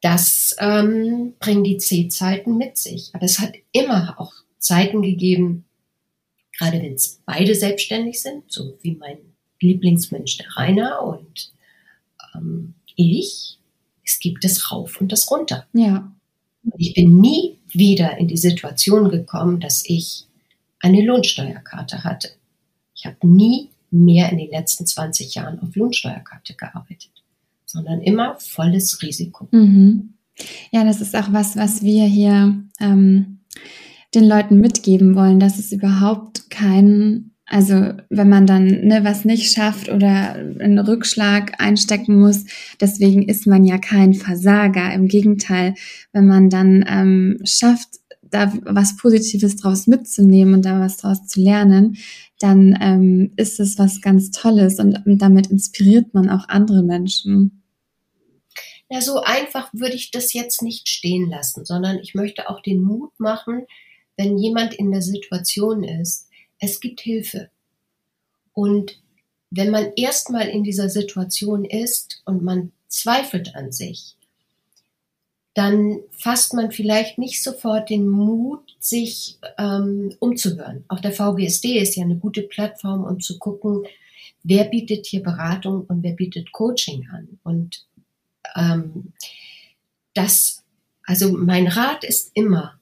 S1: das ähm, bringen die C-Zeiten mit sich. Aber es hat immer auch Zeiten gegeben, gerade wenn es beide selbstständig sind, so wie mein Lieblingsmensch der Rainer und ähm, ich, es gibt das rauf und das runter.
S3: Ja.
S1: Ich bin nie wieder in die Situation gekommen, dass ich eine Lohnsteuerkarte hatte. Ich habe nie mehr in den letzten 20 Jahren auf Lohnsteuerkarte gearbeitet, sondern immer volles Risiko.
S3: Mhm. Ja, das ist auch was, was wir hier ähm, den Leuten mitgeben wollen, dass es überhaupt keinen also wenn man dann ne, was nicht schafft oder einen Rückschlag einstecken muss, deswegen ist man ja kein Versager. Im Gegenteil, wenn man dann ähm, schafft, da was Positives draus mitzunehmen und da was draus zu lernen, dann ähm, ist es was ganz Tolles und damit inspiriert man auch andere Menschen.
S1: Ja, so einfach würde ich das jetzt nicht stehen lassen, sondern ich möchte auch den Mut machen, wenn jemand in der Situation ist, es gibt Hilfe. Und wenn man erstmal in dieser Situation ist und man zweifelt an sich, dann fasst man vielleicht nicht sofort den Mut, sich ähm, umzuhören. Auch der VGSD ist ja eine gute Plattform, um zu gucken, wer bietet hier Beratung und wer bietet Coaching an. Und ähm, das, also mein Rat ist immer,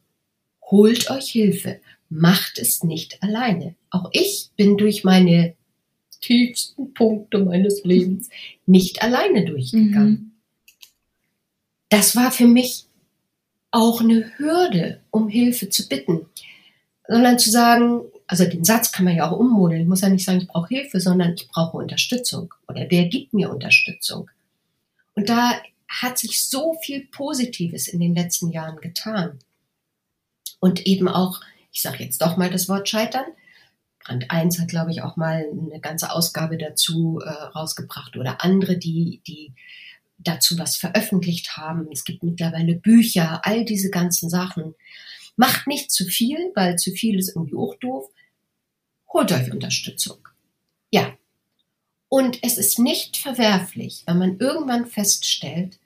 S1: holt euch Hilfe, macht es nicht alleine. Auch ich bin durch meine tiefsten Punkte meines Lebens nicht alleine durchgegangen. Mhm. Das war für mich auch eine Hürde, um Hilfe zu bitten, sondern zu sagen, also den Satz kann man ja auch ummodeln. Ich muss ja nicht sagen, ich brauche Hilfe, sondern ich brauche Unterstützung oder wer gibt mir Unterstützung? Und da hat sich so viel Positives in den letzten Jahren getan. Und eben auch, ich sage jetzt doch mal das Wort Scheitern, Brand 1 hat, glaube ich, auch mal eine ganze Ausgabe dazu äh, rausgebracht oder andere, die, die dazu was veröffentlicht haben. Es gibt mittlerweile Bücher, all diese ganzen Sachen. Macht nicht zu viel, weil zu viel ist irgendwie auch doof. Holt euch Unterstützung. Und es ist nicht verwerflich, wenn man irgendwann feststellt,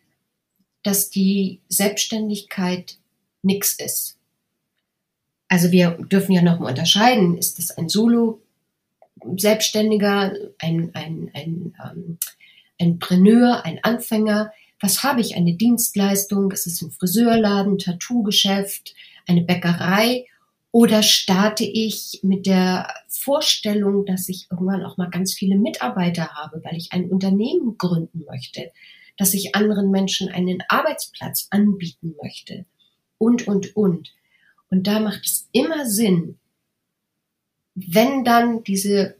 S1: dass die Selbstständigkeit nichts ist. Also wir dürfen ja noch mal unterscheiden, ist es ein Solo-Selbstständiger, ein, ein, ein, ähm, ein Preneur, ein Anfänger? Was habe ich? Eine Dienstleistung? Ist es ein Friseurladen, Tattoo-Geschäft, eine Bäckerei? Oder starte ich mit der Vorstellung, dass ich irgendwann auch mal ganz viele Mitarbeiter habe, weil ich ein Unternehmen gründen möchte, dass ich anderen Menschen einen Arbeitsplatz anbieten möchte und, und, und. Und da macht es immer Sinn, wenn dann diese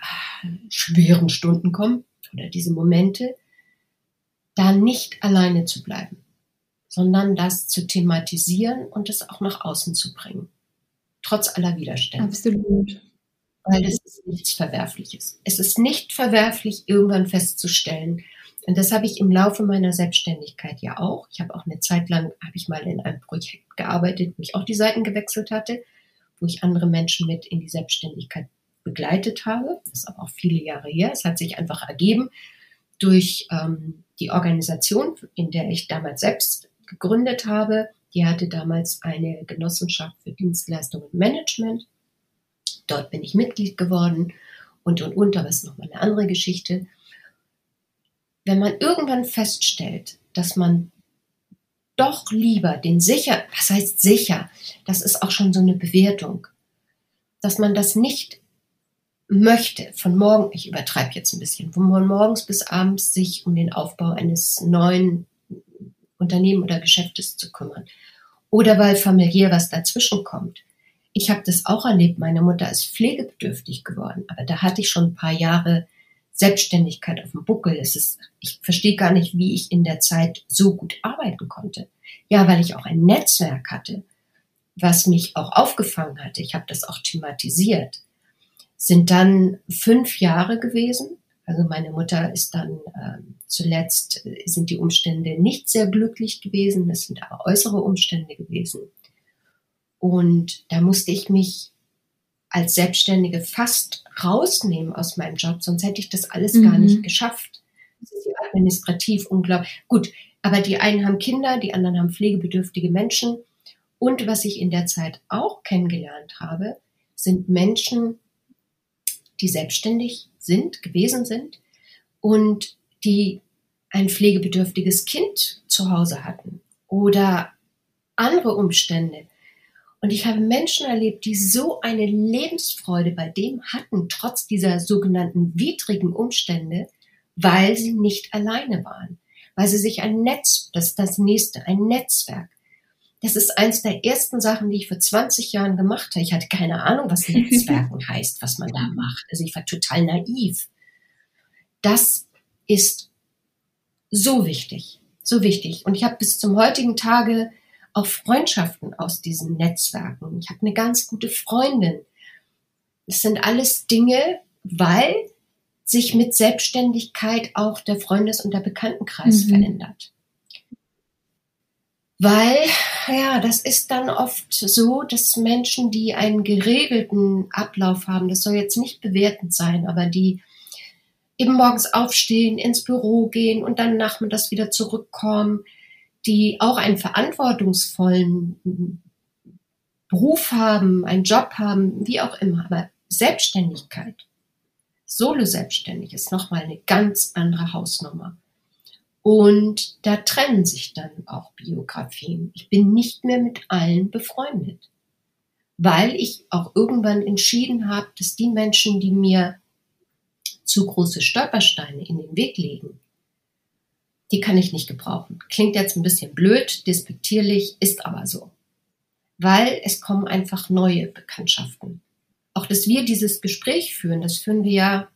S1: ah, schweren Stunden kommen oder diese Momente, da nicht alleine zu bleiben, sondern das zu thematisieren und es auch nach außen zu bringen. Trotz aller Widerstände.
S3: Absolut.
S1: Weil das ist nichts Verwerfliches. Es ist nicht verwerflich, irgendwann festzustellen, und das habe ich im Laufe meiner Selbstständigkeit ja auch. Ich habe auch eine Zeit lang, habe ich mal in einem Projekt gearbeitet, wo ich auch die Seiten gewechselt hatte, wo ich andere Menschen mit in die Selbstständigkeit begleitet habe. Das ist aber auch viele Jahre her. Es hat sich einfach ergeben durch ähm, die Organisation, in der ich damals selbst gegründet habe. Die hatte damals eine Genossenschaft für Dienstleistung und Management. Dort bin ich Mitglied geworden. Und, und, und, aber ist nochmal eine andere Geschichte. Wenn man irgendwann feststellt, dass man doch lieber den sicher, was heißt sicher, das ist auch schon so eine Bewertung, dass man das nicht möchte, von morgen, ich übertreibe jetzt ein bisschen, von morgens bis abends sich um den Aufbau eines neuen Unternehmen oder Geschäftes zu kümmern. Oder weil familiär was dazwischen kommt. Ich habe das auch erlebt, meine Mutter ist pflegebedürftig geworden, aber da hatte ich schon ein paar Jahre Selbstständigkeit auf dem Buckel. Es ist, ich verstehe gar nicht, wie ich in der Zeit so gut arbeiten konnte. Ja, weil ich auch ein Netzwerk hatte, was mich auch aufgefangen hatte. Ich habe das auch thematisiert. Sind dann fünf Jahre gewesen. Also meine Mutter ist dann äh, zuletzt, sind die Umstände nicht sehr glücklich gewesen. Das sind aber äußere Umstände gewesen. Und da musste ich mich als Selbstständige fast rausnehmen aus meinem Job, sonst hätte ich das alles mhm. gar nicht geschafft. Das ist administrativ unglaublich. Gut, aber die einen haben Kinder, die anderen haben pflegebedürftige Menschen. Und was ich in der Zeit auch kennengelernt habe, sind Menschen, die selbstständig sind, gewesen sind und die ein pflegebedürftiges Kind zu Hause hatten oder andere Umstände. Und ich habe Menschen erlebt, die so eine Lebensfreude bei dem hatten, trotz dieser sogenannten widrigen Umstände, weil sie nicht alleine waren, weil sie sich ein Netz, das ist das nächste, ein Netzwerk. Das ist eins der ersten Sachen, die ich vor 20 Jahren gemacht habe. Ich hatte keine Ahnung, was Netzwerken heißt, was man da macht. Also ich war total naiv. Das ist so wichtig, so wichtig. Und ich habe bis zum heutigen Tage auch Freundschaften aus diesen Netzwerken. Ich habe eine ganz gute Freundin. Das sind alles Dinge, weil sich mit Selbstständigkeit auch der Freundes- und der Bekanntenkreis mhm. verändert. Weil, ja, das ist dann oft so, dass Menschen, die einen geregelten Ablauf haben, das soll jetzt nicht bewertend sein, aber die eben morgens aufstehen, ins Büro gehen und dann nachmittags wieder zurückkommen, die auch einen verantwortungsvollen Beruf haben, einen Job haben, wie auch immer. Aber Selbstständigkeit, Solo-selbstständig ist nochmal eine ganz andere Hausnummer. Und da trennen sich dann auch Biografien. Ich bin nicht mehr mit allen befreundet, weil ich auch irgendwann entschieden habe, dass die Menschen, die mir zu große Stolpersteine in den Weg legen, die kann ich nicht gebrauchen. Klingt jetzt ein bisschen blöd, despektierlich, ist aber so. Weil es kommen einfach neue Bekanntschaften. Auch dass wir dieses Gespräch führen, das führen wir ja,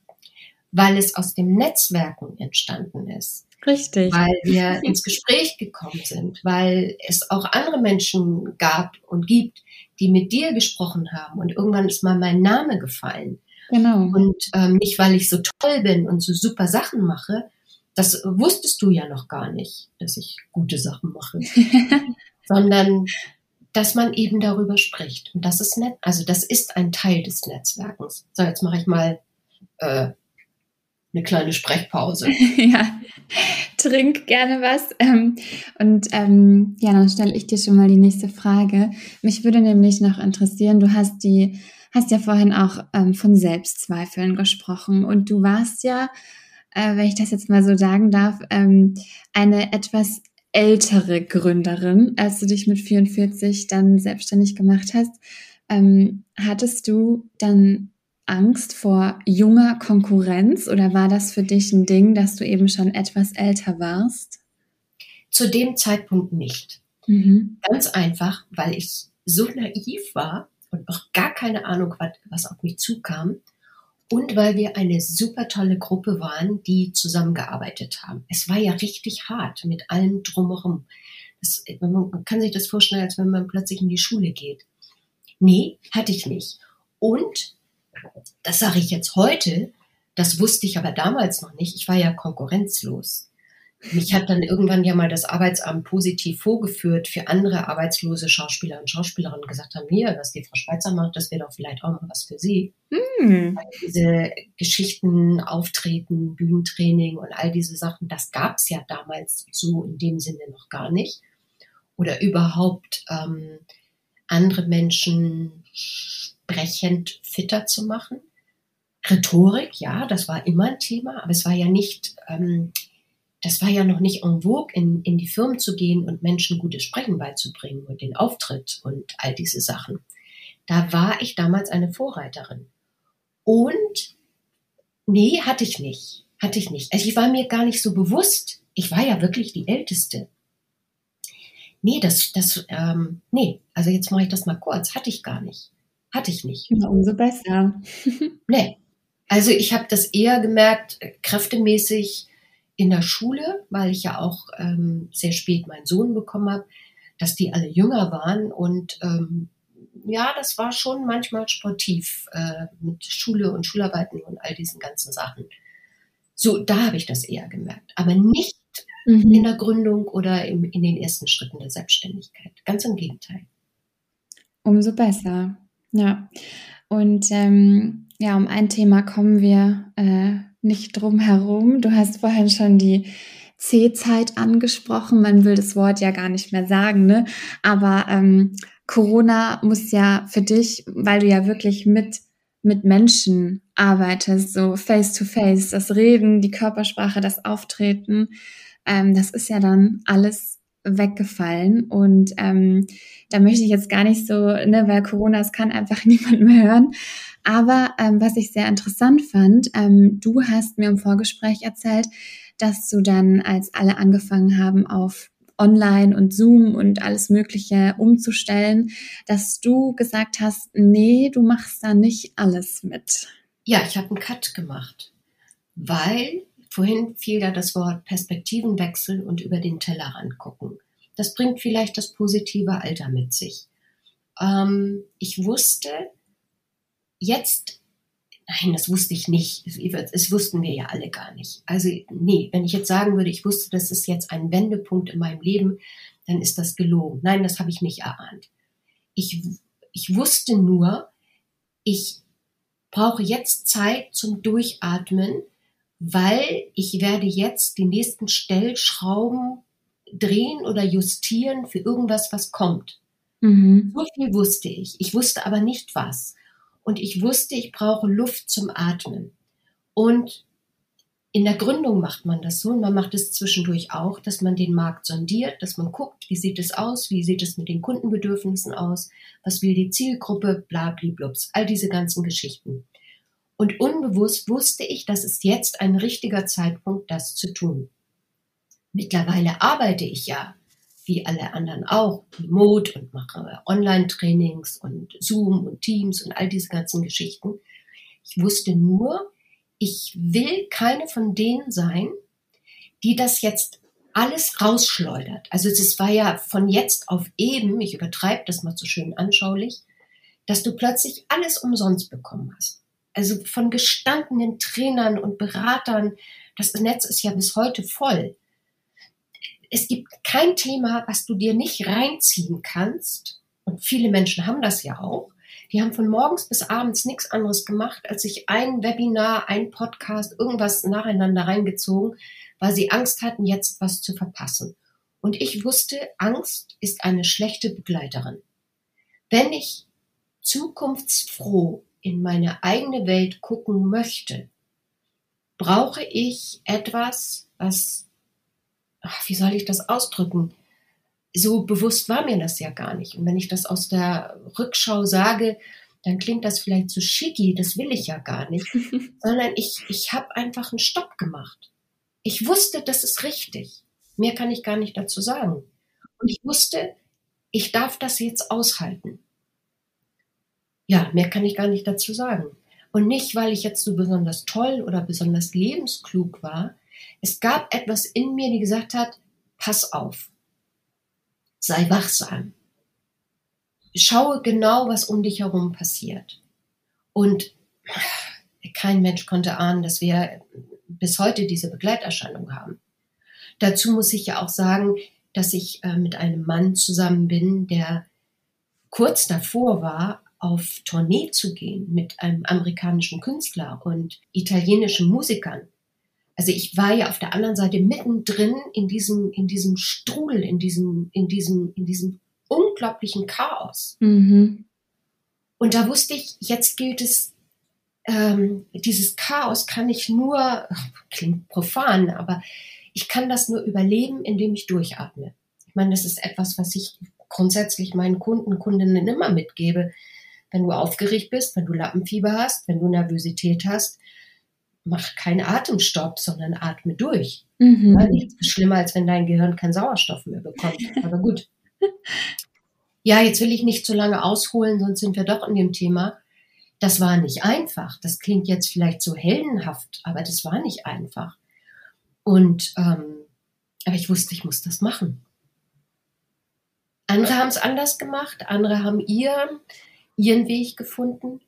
S1: weil es aus dem Netzwerken entstanden ist.
S3: Richtig.
S1: Weil wir ins Gespräch gekommen sind, weil es auch andere Menschen gab und gibt, die mit dir gesprochen haben und irgendwann ist mal mein Name gefallen.
S3: Genau.
S1: Und ähm, nicht, weil ich so toll bin und so super Sachen mache, das wusstest du ja noch gar nicht, dass ich gute Sachen mache, sondern dass man eben darüber spricht. Und das ist nett, also das ist ein Teil des Netzwerkens. So, jetzt mache ich mal äh, eine kleine Sprechpause.
S3: ja, trink gerne was. Ähm, und ähm, ja, dann stelle ich dir schon mal die nächste Frage. Mich würde nämlich noch interessieren, du hast die, hast ja vorhin auch ähm, von Selbstzweifeln gesprochen und du warst ja, äh, wenn ich das jetzt mal so sagen darf, ähm, eine etwas ältere Gründerin, als du dich mit 44 dann selbstständig gemacht hast. Ähm, hattest du dann Angst vor junger Konkurrenz oder war das für dich ein Ding, dass du eben schon etwas älter warst?
S1: Zu dem Zeitpunkt nicht. Mhm. Ganz einfach, weil ich so naiv war und noch gar keine Ahnung, was auf mich zukam. Und weil wir eine super tolle Gruppe waren, die zusammengearbeitet haben. Es war ja richtig hart mit allem drumherum. Das, man kann sich das vorstellen, als wenn man plötzlich in die Schule geht. Nee, hatte ich nicht. Und das sage ich jetzt heute, das wusste ich aber damals noch nicht. Ich war ja konkurrenzlos. Mich hat dann irgendwann ja mal das Arbeitsamt positiv vorgeführt für andere arbeitslose Schauspieler und Schauspielerinnen gesagt haben, hier, was die Frau Schweizer macht, das wäre doch vielleicht auch mal was für sie. Mm. diese Geschichten, Auftreten, Bühnentraining und all diese Sachen, das gab es ja damals so in dem Sinne noch gar nicht. Oder überhaupt ähm, andere Menschen sprechend fitter zu machen. Rhetorik, ja, das war immer ein Thema, aber es war ja nicht, ähm, das war ja noch nicht en vogue, in, in die Firmen zu gehen und Menschen gutes Sprechen beizubringen und den Auftritt und all diese Sachen. Da war ich damals eine Vorreiterin. Und nee, hatte ich nicht. Hatte ich nicht. Also ich war mir gar nicht so bewusst. Ich war ja wirklich die Älteste. Nee, das, das, ähm, nee, also jetzt mache ich das mal kurz. Hatte ich gar nicht. Hatte ich nicht.
S3: Ja, umso besser.
S1: nee. Also ich habe das eher gemerkt, äh, kräftemäßig in der Schule, weil ich ja auch ähm, sehr spät meinen Sohn bekommen habe, dass die alle jünger waren und ähm, ja, das war schon manchmal sportiv äh, mit Schule und Schularbeiten und all diesen ganzen Sachen. So, da habe ich das eher gemerkt, aber nicht mhm. in der Gründung oder im, in den ersten Schritten der Selbstständigkeit. Ganz im Gegenteil.
S3: Umso besser. Ja. Und ähm, ja, um ein Thema kommen wir äh, nicht drum herum. Du hast vorhin schon die C-Zeit angesprochen. Man will das Wort ja gar nicht mehr sagen, ne? Aber ähm, Corona muss ja für dich, weil du ja wirklich mit mit Menschen arbeitest, so face to face, das Reden, die Körpersprache, das Auftreten, ähm, das ist ja dann alles weggefallen. Und ähm, da möchte ich jetzt gar nicht so, ne, weil Corona, es kann einfach niemand mehr hören. Aber ähm, was ich sehr interessant fand, ähm, du hast mir im Vorgespräch erzählt, dass du dann, als alle angefangen haben, auf Online und Zoom und alles Mögliche umzustellen, dass du gesagt hast, nee, du machst da nicht alles mit.
S1: Ja, ich habe einen Cut gemacht, weil Vorhin fiel da das Wort Perspektivenwechsel und über den Tellerrand gucken. Das bringt vielleicht das positive Alter mit sich. Ähm, ich wusste jetzt, nein, das wusste ich nicht. Das wussten wir ja alle gar nicht. Also, nee, wenn ich jetzt sagen würde, ich wusste, das ist jetzt ein Wendepunkt in meinem Leben, dann ist das gelogen. Nein, das habe ich nicht erahnt. Ich, ich wusste nur, ich brauche jetzt Zeit zum Durchatmen, weil ich werde jetzt die nächsten Stellschrauben drehen oder justieren für irgendwas, was kommt. Mhm. So viel wusste ich. Ich wusste aber nicht was. Und ich wusste, ich brauche Luft zum Atmen. Und in der Gründung macht man das so und man macht es zwischendurch auch, dass man den Markt sondiert, dass man guckt, wie sieht es aus, wie sieht es mit den Kundenbedürfnissen aus, was will die Zielgruppe, bla, bliblups, all diese ganzen Geschichten. Und unbewusst wusste ich, das ist jetzt ein richtiger Zeitpunkt, das zu tun. Mittlerweile arbeite ich ja, wie alle anderen auch, remote und mache Online-Trainings und Zoom und Teams und all diese ganzen Geschichten. Ich wusste nur, ich will keine von denen sein, die das jetzt alles rausschleudert. Also es war ja von jetzt auf eben, ich übertreibe das mal so schön anschaulich, dass du plötzlich alles umsonst bekommen hast. Also von gestandenen Trainern und Beratern, das Netz ist ja bis heute voll. Es gibt kein Thema, was du dir nicht reinziehen kannst. Und viele Menschen haben das ja auch. Die haben von morgens bis abends nichts anderes gemacht, als sich ein Webinar, ein Podcast, irgendwas nacheinander reingezogen, weil sie Angst hatten, jetzt was zu verpassen. Und ich wusste, Angst ist eine schlechte Begleiterin. Wenn ich zukunftsfroh in meine eigene Welt gucken möchte, brauche ich etwas, was, ach, wie soll ich das ausdrücken? so bewusst war mir das ja gar nicht. Und wenn ich das aus der Rückschau sage, dann klingt das vielleicht zu schicki, das will ich ja gar nicht, sondern ich, ich habe einfach einen Stopp gemacht. Ich wusste, das ist richtig. Mehr kann ich gar nicht dazu sagen. Und ich wusste, ich darf das jetzt aushalten. Ja, mehr kann ich gar nicht dazu sagen. Und nicht, weil ich jetzt so besonders toll oder besonders lebensklug war. Es gab etwas in mir, die gesagt hat, pass auf sei wachsam. Schaue genau, was um dich herum passiert. Und kein Mensch konnte ahnen, dass wir bis heute diese Begleiterscheinung haben. Dazu muss ich ja auch sagen, dass ich äh, mit einem Mann zusammen bin, der kurz davor war, auf Tournee zu gehen mit einem amerikanischen Künstler und italienischen Musikern. Also ich war ja auf der anderen Seite mittendrin in diesem, in diesem Strudel, in diesem, in diesem, in diesem unglaublichen Chaos. Mhm. Und da wusste ich, jetzt gilt es, ähm, dieses Chaos kann ich nur, klingt profan, aber ich kann das nur überleben, indem ich durchatme. Ich meine, das ist etwas, was ich grundsätzlich meinen Kunden, Kundinnen immer mitgebe. Wenn du aufgeregt bist, wenn du Lappenfieber hast, wenn du Nervosität hast, mach keinen Atemstopp, sondern atme durch. Mhm. Ja, nichts ist schlimmer, als wenn dein Gehirn keinen Sauerstoff mehr bekommt. Aber gut. Ja, jetzt will ich nicht zu lange ausholen, sonst sind wir doch in dem Thema. Das war nicht einfach. Das klingt jetzt vielleicht so heldenhaft, aber das war nicht einfach. Und ähm, aber ich wusste, ich muss das machen. Andere haben es anders gemacht, andere haben ihr, ihren Weg gefunden.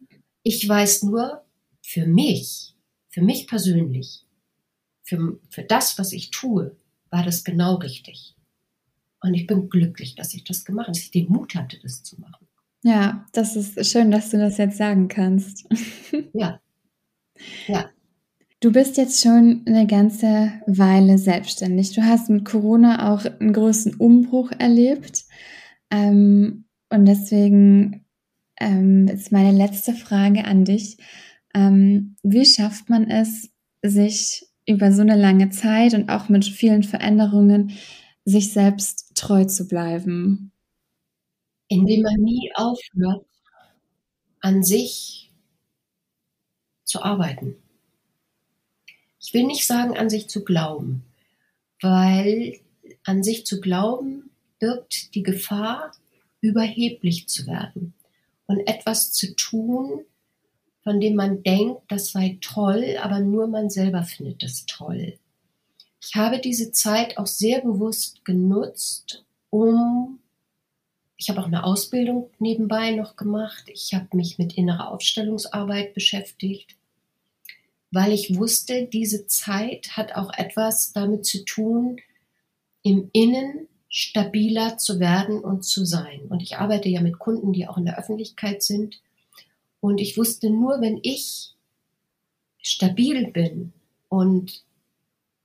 S1: Ich weiß nur, für mich für mich persönlich, für, für das, was ich tue, war das genau richtig. Und ich bin glücklich, dass ich das gemacht habe, dass ich den Mut hatte, das zu machen.
S3: Ja, das ist schön, dass du das jetzt sagen kannst.
S1: Ja. Ja.
S3: Du bist jetzt schon eine ganze Weile selbstständig. Du hast mit Corona auch einen großen Umbruch erlebt. Ähm, und deswegen ähm, ist meine letzte Frage an dich. Ähm, wie schafft man es, sich über so eine lange Zeit und auch mit vielen Veränderungen sich selbst treu zu bleiben?
S1: Indem man nie aufhört, an sich zu arbeiten. Ich will nicht sagen, an sich zu glauben, weil an sich zu glauben birgt die Gefahr, überheblich zu werden und etwas zu tun, von dem man denkt, das sei toll, aber nur man selber findet es toll. Ich habe diese Zeit auch sehr bewusst genutzt, um, ich habe auch eine Ausbildung nebenbei noch gemacht, ich habe mich mit innerer Aufstellungsarbeit beschäftigt, weil ich wusste, diese Zeit hat auch etwas damit zu tun, im Innen stabiler zu werden und zu sein. Und ich arbeite ja mit Kunden, die auch in der Öffentlichkeit sind. Und ich wusste nur, wenn ich stabil bin, und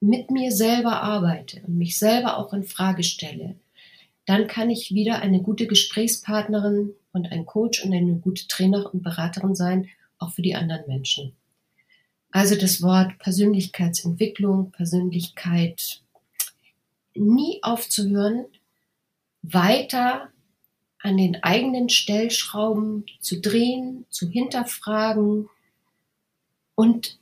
S1: mit mir selber arbeite und mich selber auch in Frage stelle, dann kann ich wieder eine gute Gesprächspartnerin und ein Coach und eine gute Trainer und Beraterin sein, auch für die anderen Menschen. Also das Wort Persönlichkeitsentwicklung, Persönlichkeit nie aufzuhören, weiter an den eigenen Stellschrauben zu drehen, zu hinterfragen. Und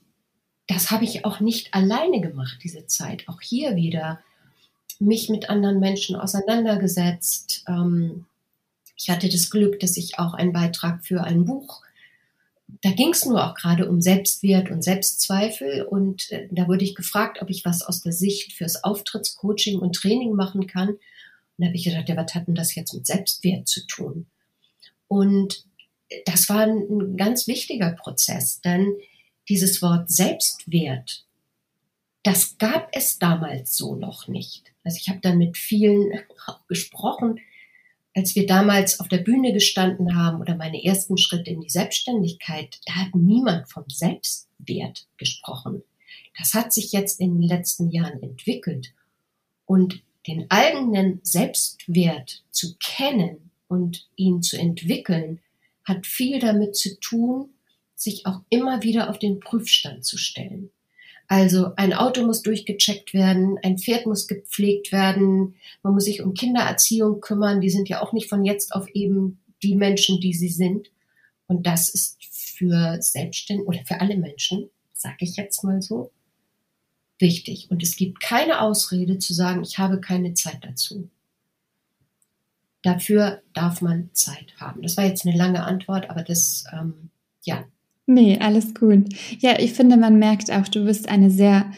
S1: das habe ich auch nicht alleine gemacht, diese Zeit. Auch hier wieder mich mit anderen Menschen auseinandergesetzt. Ähm, ich hatte das Glück, dass ich auch einen Beitrag für ein Buch, da ging es nur auch gerade um Selbstwert und Selbstzweifel. Und äh, da wurde ich gefragt, ob ich was aus der Sicht fürs Auftrittscoaching und Training machen kann. Und da habe ich gedacht, ja, was hat denn das jetzt mit Selbstwert zu tun? Und das war ein ganz wichtiger Prozess, denn dieses Wort Selbstwert, das gab es damals so noch nicht. Also ich habe dann mit vielen gesprochen, als wir damals auf der Bühne gestanden haben oder meine ersten Schritte in die Selbstständigkeit, da hat niemand vom Selbstwert gesprochen. Das hat sich jetzt in den letzten Jahren entwickelt. Und den eigenen Selbstwert zu kennen und ihn zu entwickeln, hat viel damit zu tun, sich auch immer wieder auf den Prüfstand zu stellen. Also ein Auto muss durchgecheckt werden, ein Pferd muss gepflegt werden, man muss sich um Kindererziehung kümmern, die sind ja auch nicht von jetzt auf eben die Menschen, die sie sind. Und das ist für Selbstständige oder für alle Menschen, sage ich jetzt mal so, wichtig. Und es gibt keine Ausrede zu sagen, ich habe keine Zeit dazu. Dafür darf man Zeit haben. Das war jetzt eine lange Antwort, aber das, ähm, ja,
S3: Nee, alles gut. Ja, ich finde, man merkt auch, du bist eine sehr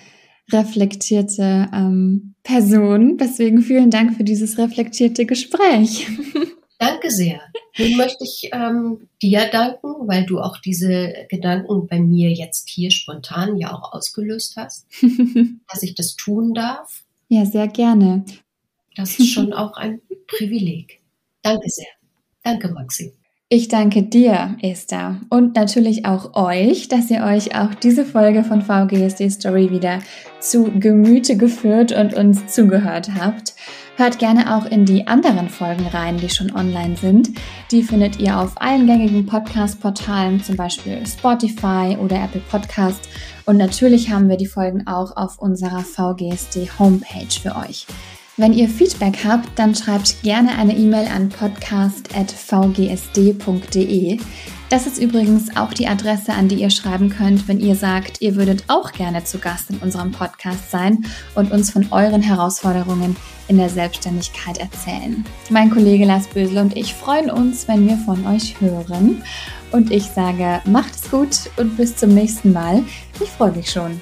S3: reflektierte ähm, Person. Deswegen vielen Dank für dieses reflektierte Gespräch.
S1: Danke sehr. Nun möchte ich ähm, dir danken, weil du auch diese Gedanken bei mir jetzt hier spontan ja auch ausgelöst hast, dass ich das tun darf.
S3: Ja, sehr gerne.
S1: Das ist schon auch ein Privileg. Danke sehr. Danke, Maxi.
S3: Ich danke dir, Esther, und natürlich auch euch, dass ihr euch auch diese Folge von VGSD Story wieder zu Gemüte geführt und uns zugehört habt. Hört gerne auch in die anderen Folgen rein, die schon online sind. Die findet ihr auf allen gängigen Podcast-Portalen, zum Beispiel Spotify oder Apple Podcast. Und natürlich haben wir die Folgen auch auf unserer VGSD Homepage für euch. Wenn ihr Feedback habt, dann schreibt gerne eine E-Mail an podcast.vgsd.de. Das ist übrigens auch die Adresse, an die ihr schreiben könnt, wenn ihr sagt, ihr würdet auch gerne zu Gast in unserem Podcast sein und uns von euren Herausforderungen in der Selbstständigkeit erzählen. Mein Kollege Lars Bösel und ich freuen uns, wenn wir von euch hören. Und ich sage, macht es gut und bis zum nächsten Mal. Ich freue mich schon.